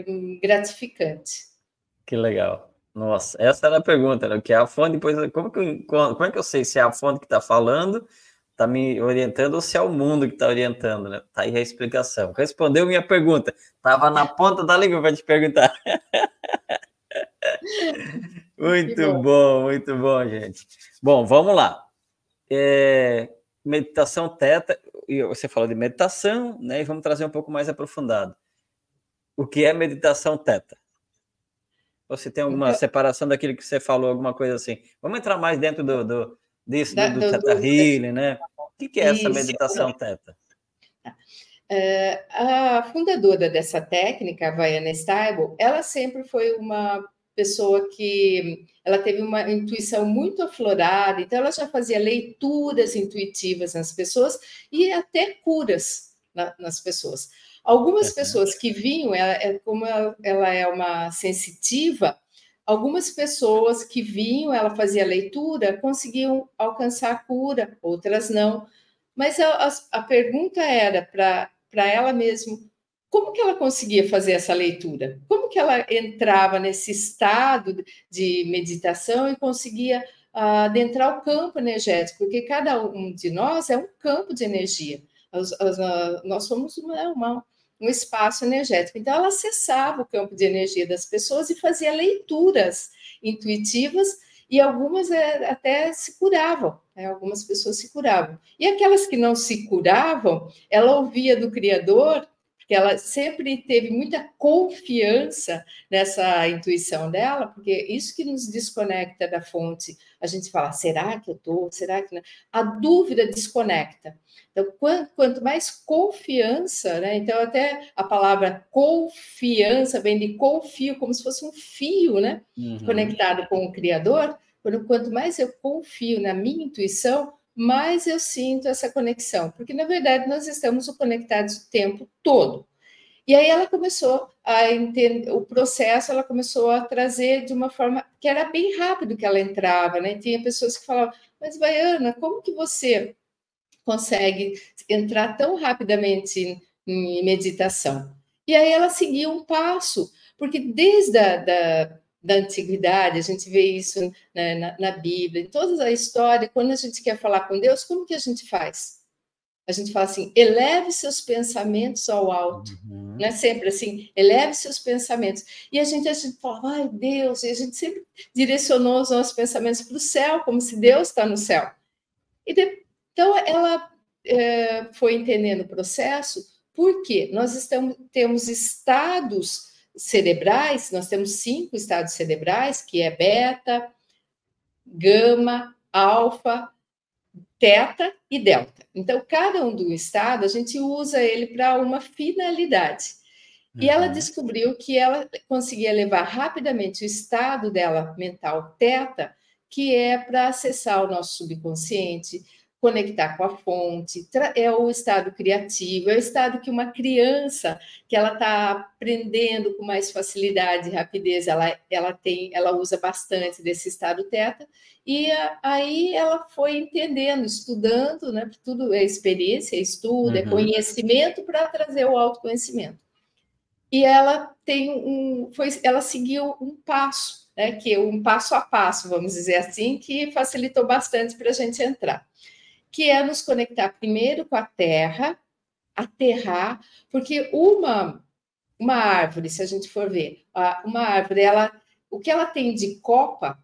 hum, gratificante. Que legal. Nossa, essa era a pergunta, né? O que é a fonte, depois, como, que, como é que eu sei se é a fonte que está falando, está me orientando, ou se é o mundo que está orientando, né? Tá aí a explicação. Respondeu minha pergunta. Estava na ponta da língua para te perguntar. muito bom. bom. muito bom, gente. Bom, vamos lá. É, meditação teta, você falou de meditação, né? E vamos trazer um pouco mais aprofundado. O que é meditação teta? Você tem alguma então, separação daquilo que você falou, alguma coisa assim? Vamos entrar mais dentro do, do disso, da, do, do, Teta do, Healing, né? O que, que é essa meditação teta? É, a fundadora dessa técnica, a Vaiana Stable, ela sempre foi uma pessoa que ela teve uma intuição muito aflorada, então ela já fazia leituras intuitivas nas pessoas e até curas na, nas pessoas. Algumas pessoas que vinham, ela, é, como ela, é uma sensitiva, algumas pessoas que vinham, ela fazia leitura, conseguiam alcançar a cura, outras não. Mas a, a, a pergunta era para ela mesmo, como que ela conseguia fazer essa leitura? Como que ela entrava nesse estado de meditação e conseguia uh, adentrar o campo energético? Porque cada um de nós é um campo de energia. Uh, nós somos uma, uma, um espaço energético. Então, ela acessava o campo de energia das pessoas e fazia leituras intuitivas e algumas é, até se curavam, né? algumas pessoas se curavam. E aquelas que não se curavam, ela ouvia do Criador porque ela sempre teve muita confiança nessa intuição dela, porque isso que nos desconecta da fonte. A gente fala, será que eu estou? Será que não? A dúvida desconecta. Então, quanto, mais confiança, né? Então, até a palavra confiança vem de confio, como se fosse um fio, né? Uhum. Conectado com o Criador. Quanto mais eu confio na minha intuição, mais eu sinto essa conexão, porque na verdade nós estamos conectados o tempo todo. E aí ela começou a entender o processo, ela começou a trazer de uma forma que era bem rápido que ela entrava, né? Tinha pessoas que falavam: "Mas Vaiana, como que você consegue entrar tão rapidamente em meditação?" E aí ela seguia um passo, porque desde a da, da antiguidade, a gente vê isso né, na, na, Bíblia, em toda a história, quando a gente quer falar com Deus, como que a gente faz? A gente fala assim, eleve seus pensamentos ao alto, uhum. né? Sempre assim, eleve seus pensamentos. E a gente, a gente fala, ai Deus, e a gente sempre direcionou os nossos pensamentos para o céu, como se Deus está no céu. E de, então ela é, foi entendendo o processo, porque nós estamos, temos estados cerebrais, nós temos cinco estados cerebrais, que é beta, gama, alfa, teta e delta. Então, cada um do estado, a gente usa ele para uma finalidade. E ela uhum. descobriu que ela conseguia levar rapidamente o estado dela mental teta, que é para acessar o nosso subconsciente, conectar com a fonte, é o estado criativo, é o estado que uma criança que ela está aprendendo com mais facilidade e rapidez, ela, ela tem, ela usa bastante desse estado teta, e aí ela foi entendendo, estudando, né? Tudo é experiência, é estudo, é uhum. é conhecimento para trazer o autoconhecimento. E ela tem um, foi, ela seguiu um passo, né? Que é um passo a passo, vamos dizer assim, que facilitou bastante para a gente entrar que é nos conectar primeiro com a terra, aterrar, porque uma uma árvore, se a gente for ver, uma árvore, ela, o que ela tem de copa,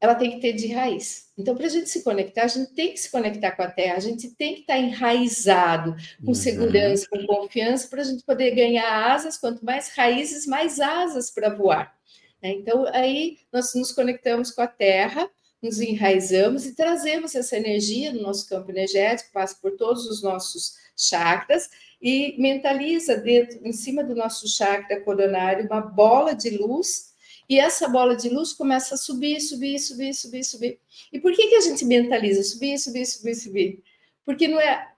ela tem que ter de raiz. Então, para a gente se conectar, a gente tem que se conectar com a terra, a gente tem que estar enraizado, com uhum. segurança, com confiança, para a gente poder ganhar asas. Quanto mais raízes, mais asas para voar. Né? Então, aí nós nos conectamos com a terra, nos enraizamos e trazemos essa energia no nosso campo energético, passa por todos os nossos chakras e mentaliza dentro, em cima do nosso chakra coronário uma bola de luz e essa bola de luz começa a subir, subir, subir, subir, subir. E por que, que a gente mentaliza subir, subir, subir, subir? Porque não é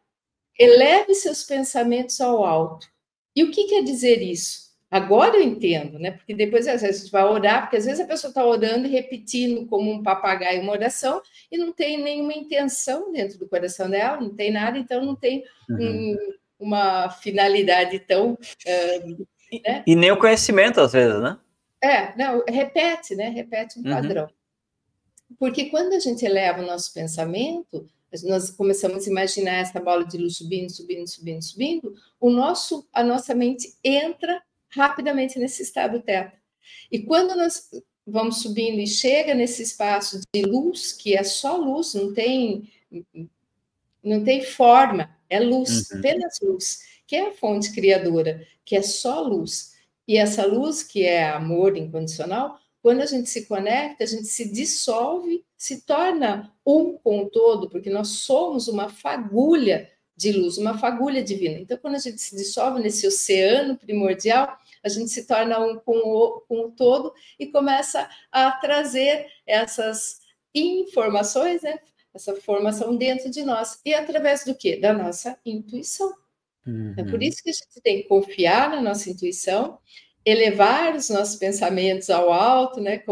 eleve seus pensamentos ao alto. E o que quer dizer isso? Agora eu entendo, né? Porque depois às vezes a gente vai orar, porque às vezes a pessoa está orando e repetindo como um papagaio uma oração e não tem nenhuma intenção dentro do coração dela, não tem nada, então não tem uhum. um, uma finalidade tão. Uh, né? E nem o conhecimento, às vezes, né? É, não, repete, né? Repete um uhum. padrão. Porque quando a gente eleva o nosso pensamento, nós começamos a imaginar essa bola de luz subindo, subindo, subindo, subindo, o nosso, a nossa mente entra rapidamente nesse estado teta. E quando nós vamos subindo e chega nesse espaço de luz, que é só luz, não tem não tem forma, é luz, uhum. apenas luz, que é a fonte criadora, que é só luz. E essa luz, que é amor incondicional, quando a gente se conecta, a gente se dissolve, se torna um com o todo, porque nós somos uma fagulha de luz, uma fagulha divina. Então, quando a gente se dissolve nesse oceano primordial, a gente se torna um com o, com o todo e começa a trazer essas informações, né? essa formação dentro de nós. E através do quê? Da nossa intuição. Uhum. É por uhum. isso que a gente tem que confiar na nossa intuição, elevar os nossos pensamentos ao alto, né?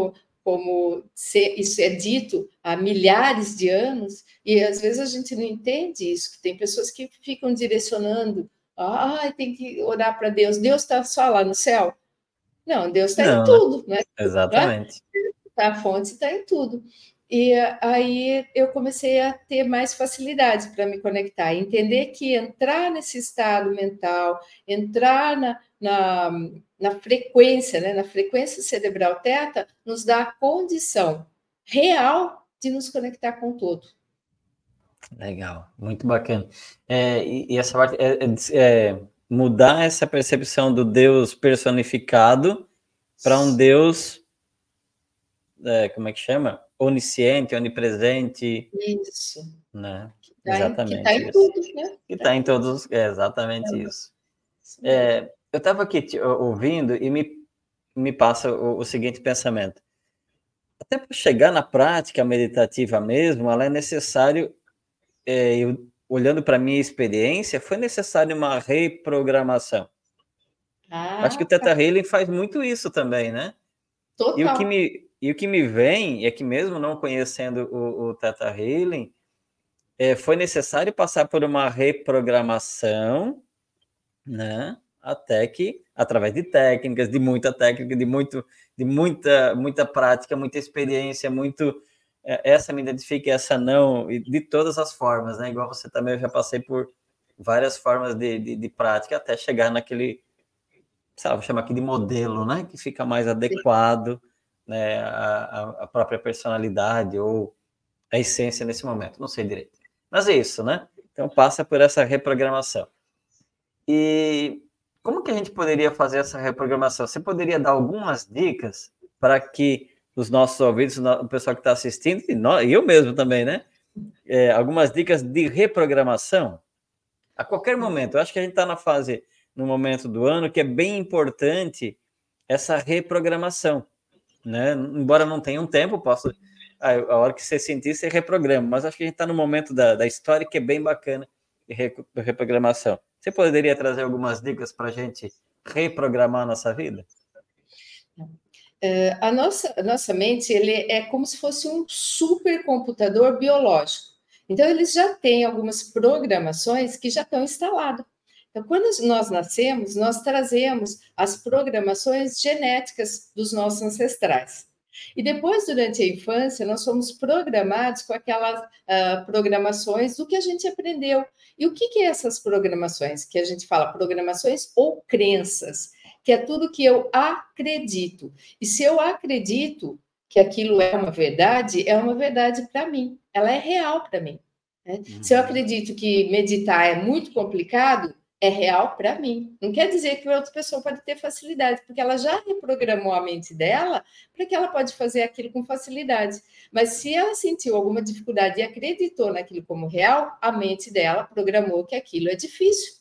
Como isso é dito há milhares de anos, e às vezes a gente não entende isso, que tem pessoas que ficam direcionando, ah, tem que orar para Deus, Deus está só lá no céu. Não, Deus está em tudo, né? Exatamente. A fonte está em tudo. E aí eu comecei a ter mais facilidade para me conectar, entender que entrar nesse estado mental, entrar na, na na frequência, né, na frequência cerebral teta, nos dá a condição real de nos conectar com o todo. Legal, muito bacana. É, e, e, essa parte é, é, é, mudar essa percepção do Deus personificado para um Deus, é, como é que chama? Onisciente, onipresente. Isso. Né? Que tá exatamente. Em, que está em tudo, né? Que está em todos, é exatamente isso. É, eu estava aqui te, ouvindo e me, me passa o, o seguinte pensamento. Até para chegar na prática meditativa mesmo, ela é necessário, é, eu, olhando para a minha experiência, foi necessário uma reprogramação. Ah, Acho que o Teta. Healing faz muito isso também, né? Total. E o que me, e o que me vem é que mesmo não conhecendo o, o Teta Healing, é, foi necessário passar por uma reprogramação, né? Até que, através de técnicas, de muita técnica, de, muito, de muita, muita prática, muita experiência, muito é, essa me identifica, essa não, e de todas as formas, né? Igual você também, eu já passei por várias formas de, de, de prática até chegar naquele, sabe, chama aqui de modelo, né? Que fica mais adequado, né? A, a própria personalidade ou a essência nesse momento, não sei direito. Mas é isso, né? Então passa por essa reprogramação. E como que a gente poderia fazer essa reprogramação? Você poderia dar algumas dicas para que os nossos ouvintes, o pessoal que está assistindo, e, nós, eu mesmo também, né? É, algumas dicas de reprogramação a qualquer momento. Eu acho que a gente está na fase, no momento do ano, que é bem importante essa reprogramação, né? Embora não tenha um tempo, posso a, hora que você sentir, você reprograma. Mas acho que a gente está no momento da, da história que é bem bacana de reprogramação. Você poderia trazer algumas dicas para a gente reprogramar a nossa vida? Uh, a, nossa, nossa mente ele é como se fosse um supercomputador biológico. Então, eles já têm algumas programações que já estão instaladas. Então, quando nós nascemos, nós trazemos as programações genéticas dos nossos ancestrais. E depois, durante a infância, nós somos programados com aquelas uh, programações do que a gente aprendeu. E o que, que é essas programações? Que a gente fala programações ou crenças, que é tudo que eu acredito. E se eu acredito que aquilo é uma verdade, é uma verdade para mim, ela é real para mim. Né? Uhum. Se eu acredito que meditar é muito complicado, é real para mim. Não quer dizer que outra pessoa pode ter facilidade, porque ela já reprogramou a mente dela para que ela pode fazer aquilo com facilidade. Mas se ela sentiu alguma dificuldade e acreditou naquilo como real, a mente dela programou que aquilo é difícil.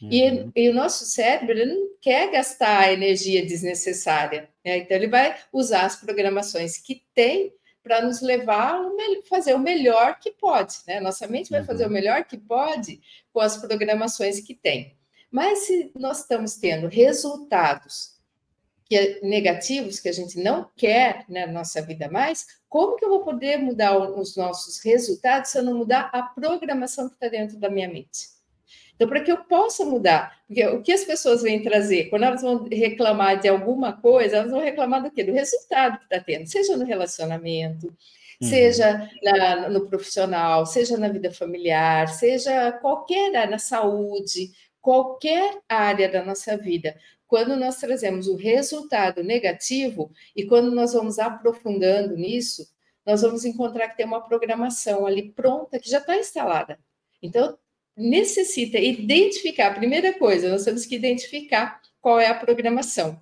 Uhum. E, e, o nosso cérebro ele não quer gastar energia desnecessária. Né? Então, ele vai usar as programações que tem para nos levar a fazer o melhor que pode. Né? Nossa mente vai fazer o uhum. melhor que pode com as programações que tem. Mas se nós estamos tendo resultados que é negativos que a gente não quer na nossa vida mais, como que eu vou poder mudar os nossos resultados se eu não mudar a programação que está dentro da minha mente? Então, para que eu possa mudar, porque o que as pessoas vêm trazer, quando elas vão reclamar de alguma coisa, elas vão reclamar do quê? Do resultado que está tendo, seja no relacionamento, uhum. seja na, no profissional, seja na vida familiar, seja qualquer área, na saúde, qualquer área da nossa vida. Quando nós trazemos o resultado negativo e quando nós vamos aprofundando nisso, nós vamos encontrar que tem uma programação ali pronta que já está instalada. Então, necessita identificar, a primeira coisa, nós temos que identificar qual é a programação.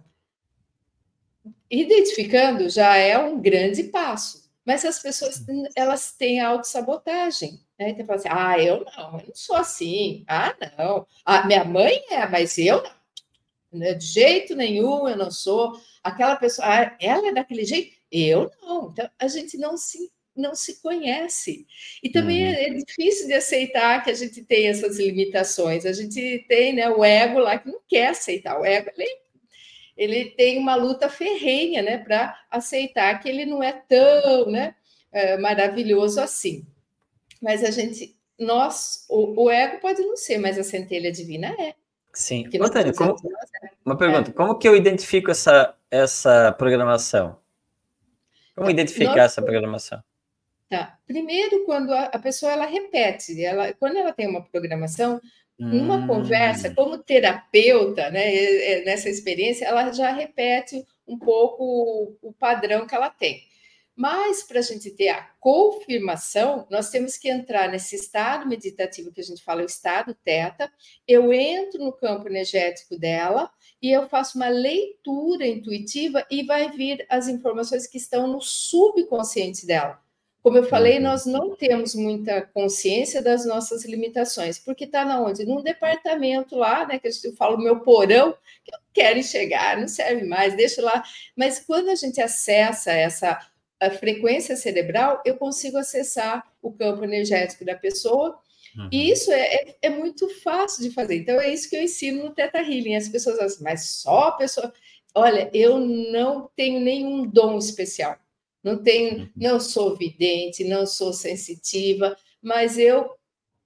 Identificando já é um grande passo, mas as pessoas elas têm autossabotagem. Né? Então, assim, ah, eu não, eu não sou assim. Ah, não. Ah, minha mãe é, mas eu não. De jeito nenhum, eu não sou. Aquela pessoa, ah, ela é daquele jeito, eu não. Então, a gente não se não se conhece. E também uhum. é, é, difícil de aceitar que a gente tem essas limitações. A gente tem né, o ego lá que não quer aceitar. O ego ele, ele tem uma luta ferrenha né, para aceitar que ele não é tão né, é, maravilhoso assim. Mas a gente, nós, o, o, ego pode não ser, mas a centelha divina é. Sim. Antônio, como, uma pergunta: é. como que eu identifico essa, essa programação? Como identificar nós, essa programação? Tá. Primeiro, quando a, a, pessoa ela repete, ela, quando ela tem uma programação, numa hum. conversa, como terapeuta, né, nessa experiência, ela já repete um pouco o, o padrão que ela tem. Mas para a gente ter a confirmação, nós temos que entrar nesse estado meditativo que a gente fala, o estado teta. Eu entro no campo energético dela e eu faço uma leitura intuitiva e vai vir as informações que estão no subconsciente dela. Como eu falei, uhum. nós não temos muita consciência das nossas limitações, porque está na onde? Num departamento lá, né? Que eu falo meu porão, que eu quero enxergar, não serve mais, deixa lá. Mas quando a gente acessa essa frequência cerebral, eu consigo acessar o campo energético da pessoa. Uhum. E isso é, é, é, muito fácil de fazer. Então, é isso que eu ensino no Teta Healing. As pessoas dizem, mas só a pessoa. Olha, eu não tenho nenhum dom especial. Não tenho, uhum. não sou vidente, não sou sensitiva, mas eu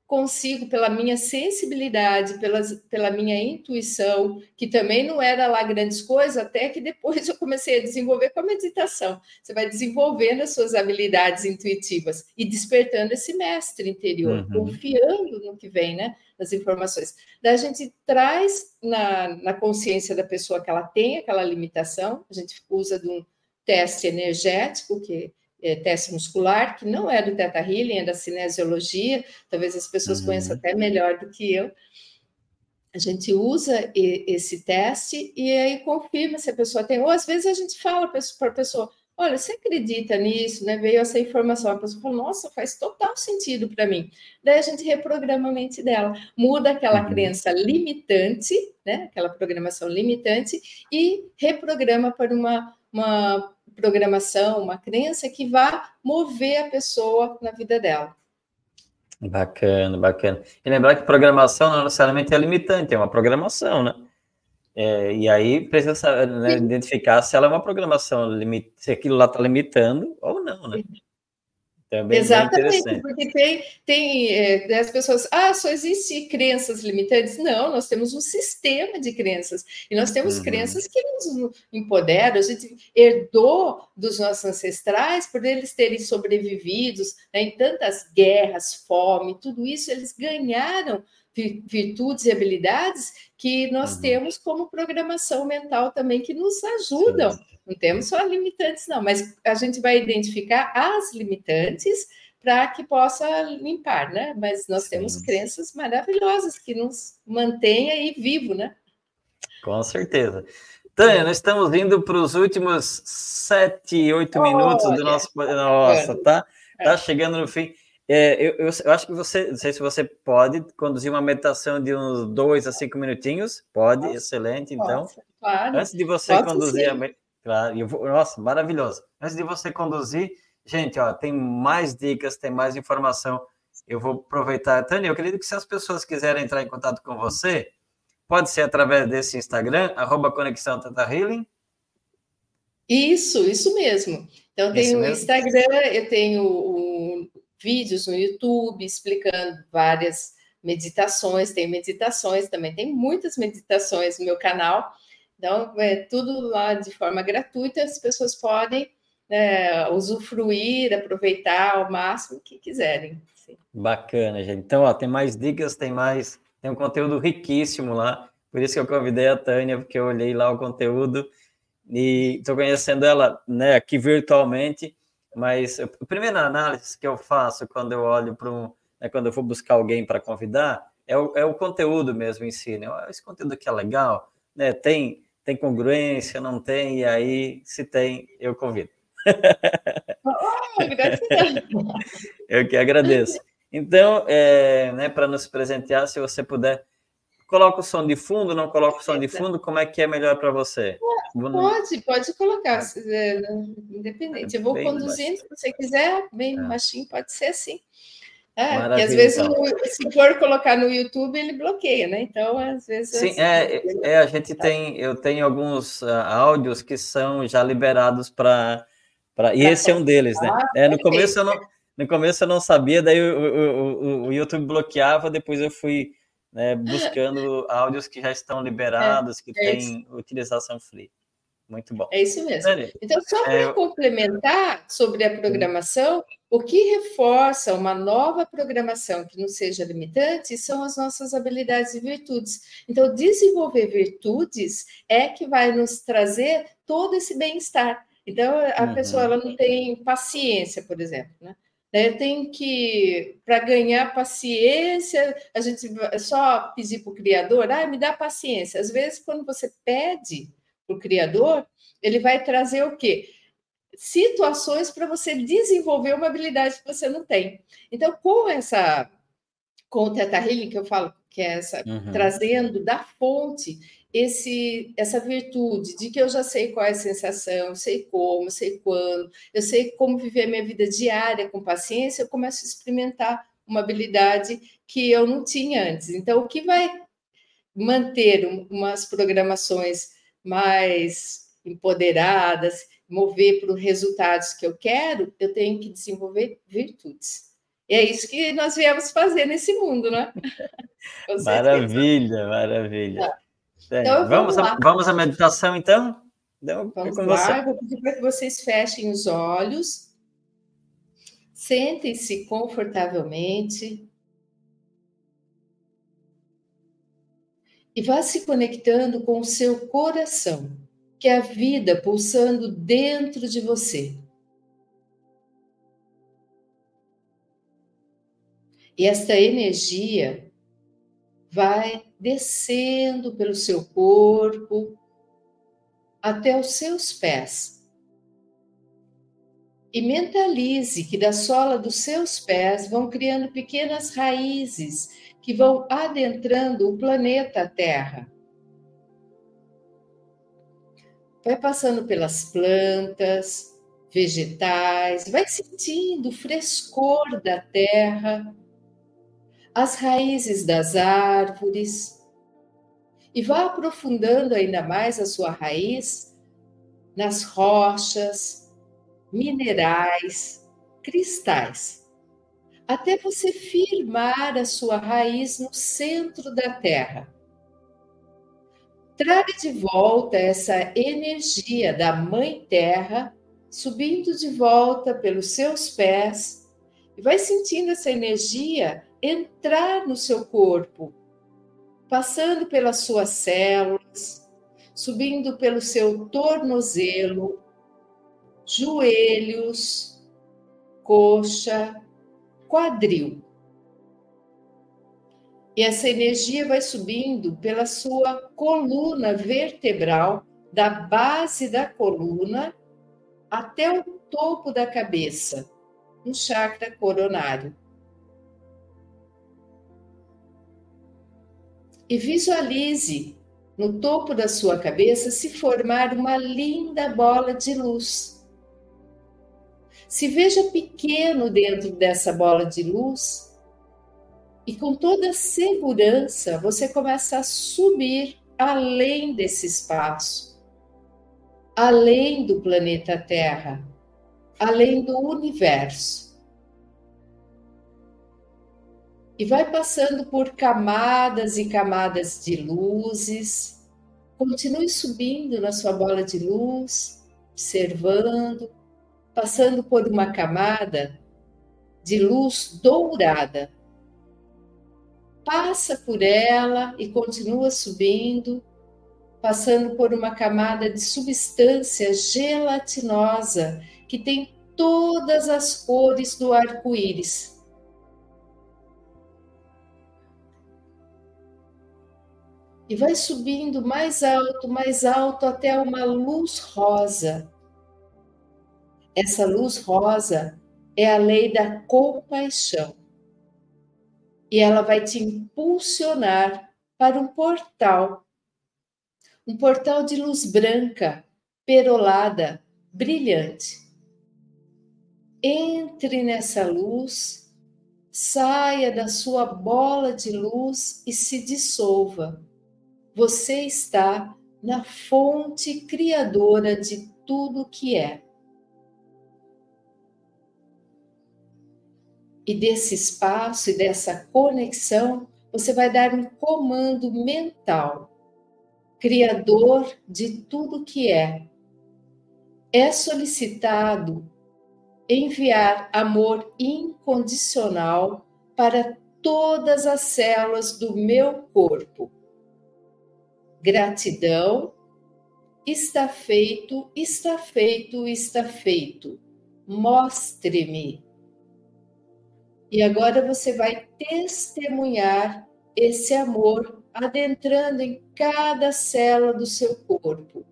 consigo, pela minha sensibilidade, pelas, pela minha intuição, que também não era lá grandes coisas, até que depois eu comecei a desenvolver com a meditação. Você vai desenvolvendo as suas habilidades intuitivas e despertando esse mestre interior, uhum. confiando no que vem, né? Nas informações. Daí a gente traz na, na consciência da pessoa que ela tem aquela limitação, a gente usa de um teste energético, que é teste muscular, que não é do Teta Healing, é da cinesiologia, talvez as pessoas uhum. conheçam até melhor do que eu. A gente usa esse teste e aí confirma se a pessoa tem, ou às vezes a gente fala para a pessoa, olha, você acredita nisso, né? Veio essa informação, a pessoa fala, nossa, faz total sentido para mim. Daí a gente reprograma a mente dela, muda aquela uhum. crença limitante, né? Aquela programação limitante e reprograma para uma, uma programação, uma crença que vá mover a pessoa na vida dela. Bacana, bacana. E lembrar que programação não necessariamente é limitante, é uma programação, né? É, e aí precisa né, identificar se ela é uma programação, se aquilo lá está limitando ou não, né? Também Exatamente, porque tem, tem é, as pessoas, ah, só existe crenças limitantes. Não, nós temos um sistema de crenças, e nós temos uhum. crenças que nos empoderam, a gente herdou dos nossos ancestrais por eles terem sobrevivido né, em tantas guerras, fome, tudo isso, eles ganharam virtudes e habilidades que nós uhum. temos como programação mental também que nos ajudam. Sim. Não temos só limitantes, não, mas a gente vai identificar as limitantes para que possa limpar, né? Mas nós Sim. temos crenças maravilhosas que nos mantêm aí vivo, né? Com certeza. Tânia, nós estamos indo para os últimos sete, oito minutos do nosso. Nossa, tá? Tá é. chegando no fim. É, eu, eu, eu, acho que você, não sei se você pode conduzir uma meditação de uns dois a cinco minutinhos. Pode, Nossa, excelente. Então, claro. antes de você Posso conduzir sim. a claro, eu vou, nossa, maravilhoso. Antes de você conduzir, gente, ó, tem mais dicas, tem mais informação. Eu vou aproveitar, Tânia. Eu acredito que se as pessoas quiserem entrar em contato com você, pode ser através desse Instagram, arroba Conexão Tata Healing. Isso, isso mesmo. Então, eu tenho o Instagram, eu tenho vídeos no YouTube explicando várias meditações, tem meditações também, tem muitas meditações no meu canal. Então, é tudo lá de forma gratuita, as pessoas podem é, usufruir, aproveitar ao máximo que quiserem. Sim. Bacana, gente. Então, ó, tem mais dicas, tem mais, tem um conteúdo riquíssimo lá. Por isso que eu convidei a Tânia, porque eu olhei lá o conteúdo e estou conhecendo ela né, aqui virtualmente. Mas a primeira análise que eu faço quando eu olho para um, né, quando eu vou buscar alguém para convidar, é o, é o conteúdo mesmo em si. Né? Esse conteúdo aqui é legal, né? Tem, tem congruência, não tem, e aí, se tem, eu convido. Eu que agradeço. Então, é, né, para nos presentear, se você puder Coloca o som de fundo, não coloca o som de fundo? Como é que é melhor para você? Pode, pode colocar, independente. Eu vou conduzindo, se você quiser, bem é. baixinho, pode ser assim. É, porque às vezes, então. se for colocar no YouTube, ele bloqueia, né? Então, às vezes. Sim, é, é, a gente tem, eu tenho alguns uh, áudios que são já liberados para. E esse é um deles, né? É, no, começo eu não, no começo eu não sabia, daí o, o, o, o YouTube bloqueava, depois eu fui né, buscando áudios que já estão liberados, que é têm utilização free. Muito bom. É isso mesmo. Então, só para é... complementar sobre a programação, o que reforça uma nova programação que não seja limitante são as nossas habilidades e virtudes. Então, desenvolver virtudes é que vai nos trazer todo esse bem-estar. Então, a uhum. pessoa ela não tem paciência, por exemplo, né? Tem que, para ganhar paciência, a gente só pedir para o Criador, ah, me dá paciência. Às vezes, quando você pede para o Criador, ele vai trazer o quê? Situações para você desenvolver uma habilidade que você não tem. Então, com essa, com o Teta Healing, que eu falo que é essa, uhum. trazendo da fonte, esse, essa virtude de que eu já sei qual é a sensação, sei como, sei quando, eu sei como viver a minha vida diária com paciência, eu começo a experimentar uma habilidade que eu não tinha antes. Então, o que vai manter umas programações mais empoderadas, mover para os resultados que eu quero, eu tenho que desenvolver virtudes. E é isso que nós viemos fazer nesse mundo, né? maravilha, maravilha. Tá. É, então, vamos, a, vamos à meditação, então? então vamos lá, você. vou pedir para que vocês fechem os olhos, sentem-se confortavelmente e vá se conectando com o seu coração, que é a vida pulsando dentro de você. E esta energia vai descendo pelo seu corpo até os seus pés. E mentalize que da sola dos seus pés vão criando pequenas raízes que vão adentrando o planeta Terra. Vai passando pelas plantas, vegetais, vai sentindo o frescor da terra as raízes das árvores e vá aprofundando ainda mais a sua raiz nas rochas, minerais, cristais, até você firmar a sua raiz no centro da terra. Traga de volta essa energia da Mãe Terra, subindo de volta pelos seus pés, e vai sentindo essa energia entrar no seu corpo, passando pelas suas células, subindo pelo seu tornozelo, joelhos, coxa, quadril. E essa energia vai subindo pela sua coluna vertebral, da base da coluna até o topo da cabeça, no chakra coronário. E visualize no topo da sua cabeça se formar uma linda bola de luz. Se veja pequeno dentro dessa bola de luz e com toda segurança você começa a subir além desse espaço, além do planeta Terra, além do universo. E vai passando por camadas e camadas de luzes. Continue subindo na sua bola de luz, observando, passando por uma camada de luz dourada passa por ela e continua subindo, passando por uma camada de substância gelatinosa que tem todas as cores do arco-íris. E vai subindo mais alto, mais alto até uma luz rosa. Essa luz rosa é a lei da compaixão e ela vai te impulsionar para um portal. Um portal de luz branca, perolada, brilhante. Entre nessa luz, saia da sua bola de luz e se dissolva. Você está na fonte criadora de tudo que é. E desse espaço e dessa conexão, você vai dar um comando mental, criador de tudo que é. É solicitado enviar amor incondicional para todas as células do meu corpo. Gratidão, está feito, está feito, está feito. Mostre-me e agora você vai testemunhar esse amor adentrando em cada célula do seu corpo.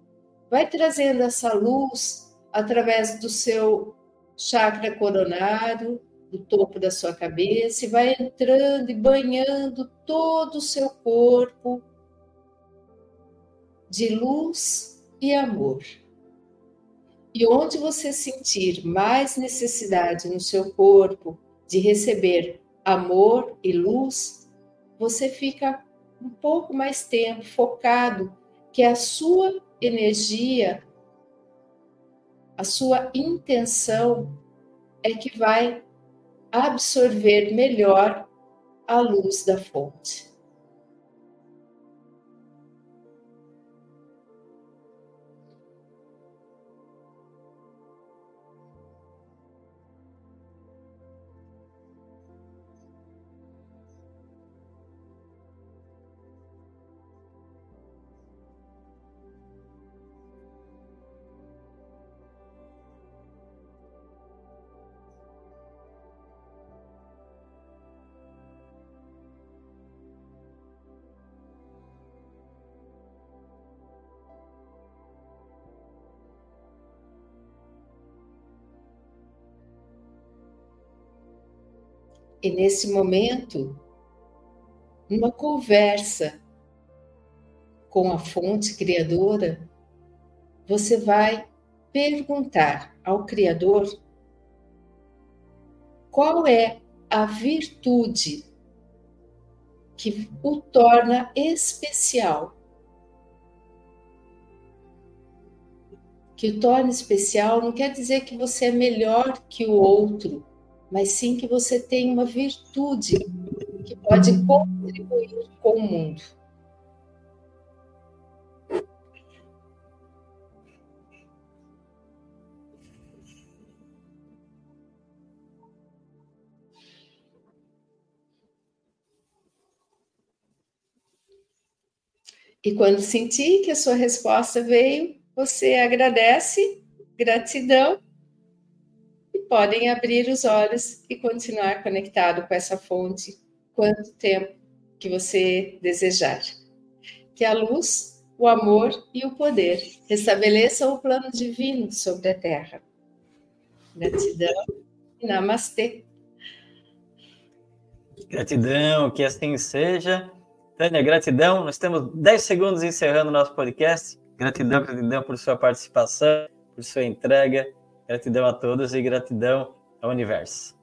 Vai trazendo essa luz através do seu chakra coronário, do topo da sua cabeça, e vai entrando e banhando todo o seu corpo de luz e amor. E onde você sentir mais necessidade no seu corpo, de receber amor e luz, você fica um pouco mais tempo focado que a sua energia, a sua intenção é que vai absorver melhor a luz da fonte. E nesse momento, numa conversa com a fonte criadora, você vai perguntar ao Criador qual é a virtude que o torna especial. Que o torna especial não quer dizer que você é melhor que o outro mas sim que você tem uma virtude que pode contribuir com o mundo. E quando sentir que a sua resposta veio, você agradece, gratidão podem abrir os olhos e continuar conectado com essa fonte quanto tempo que você desejar. Que a luz, o amor e o poder restabeleçam o plano divino sobre a Terra. Gratidão e namastê. Gratidão, que assim seja. Tânia, gratidão. Nós temos 10 segundos encerrando o nosso podcast. Gratidão, gratidão por sua participação, por sua entrega. Gratidão a todos e gratidão ao universo.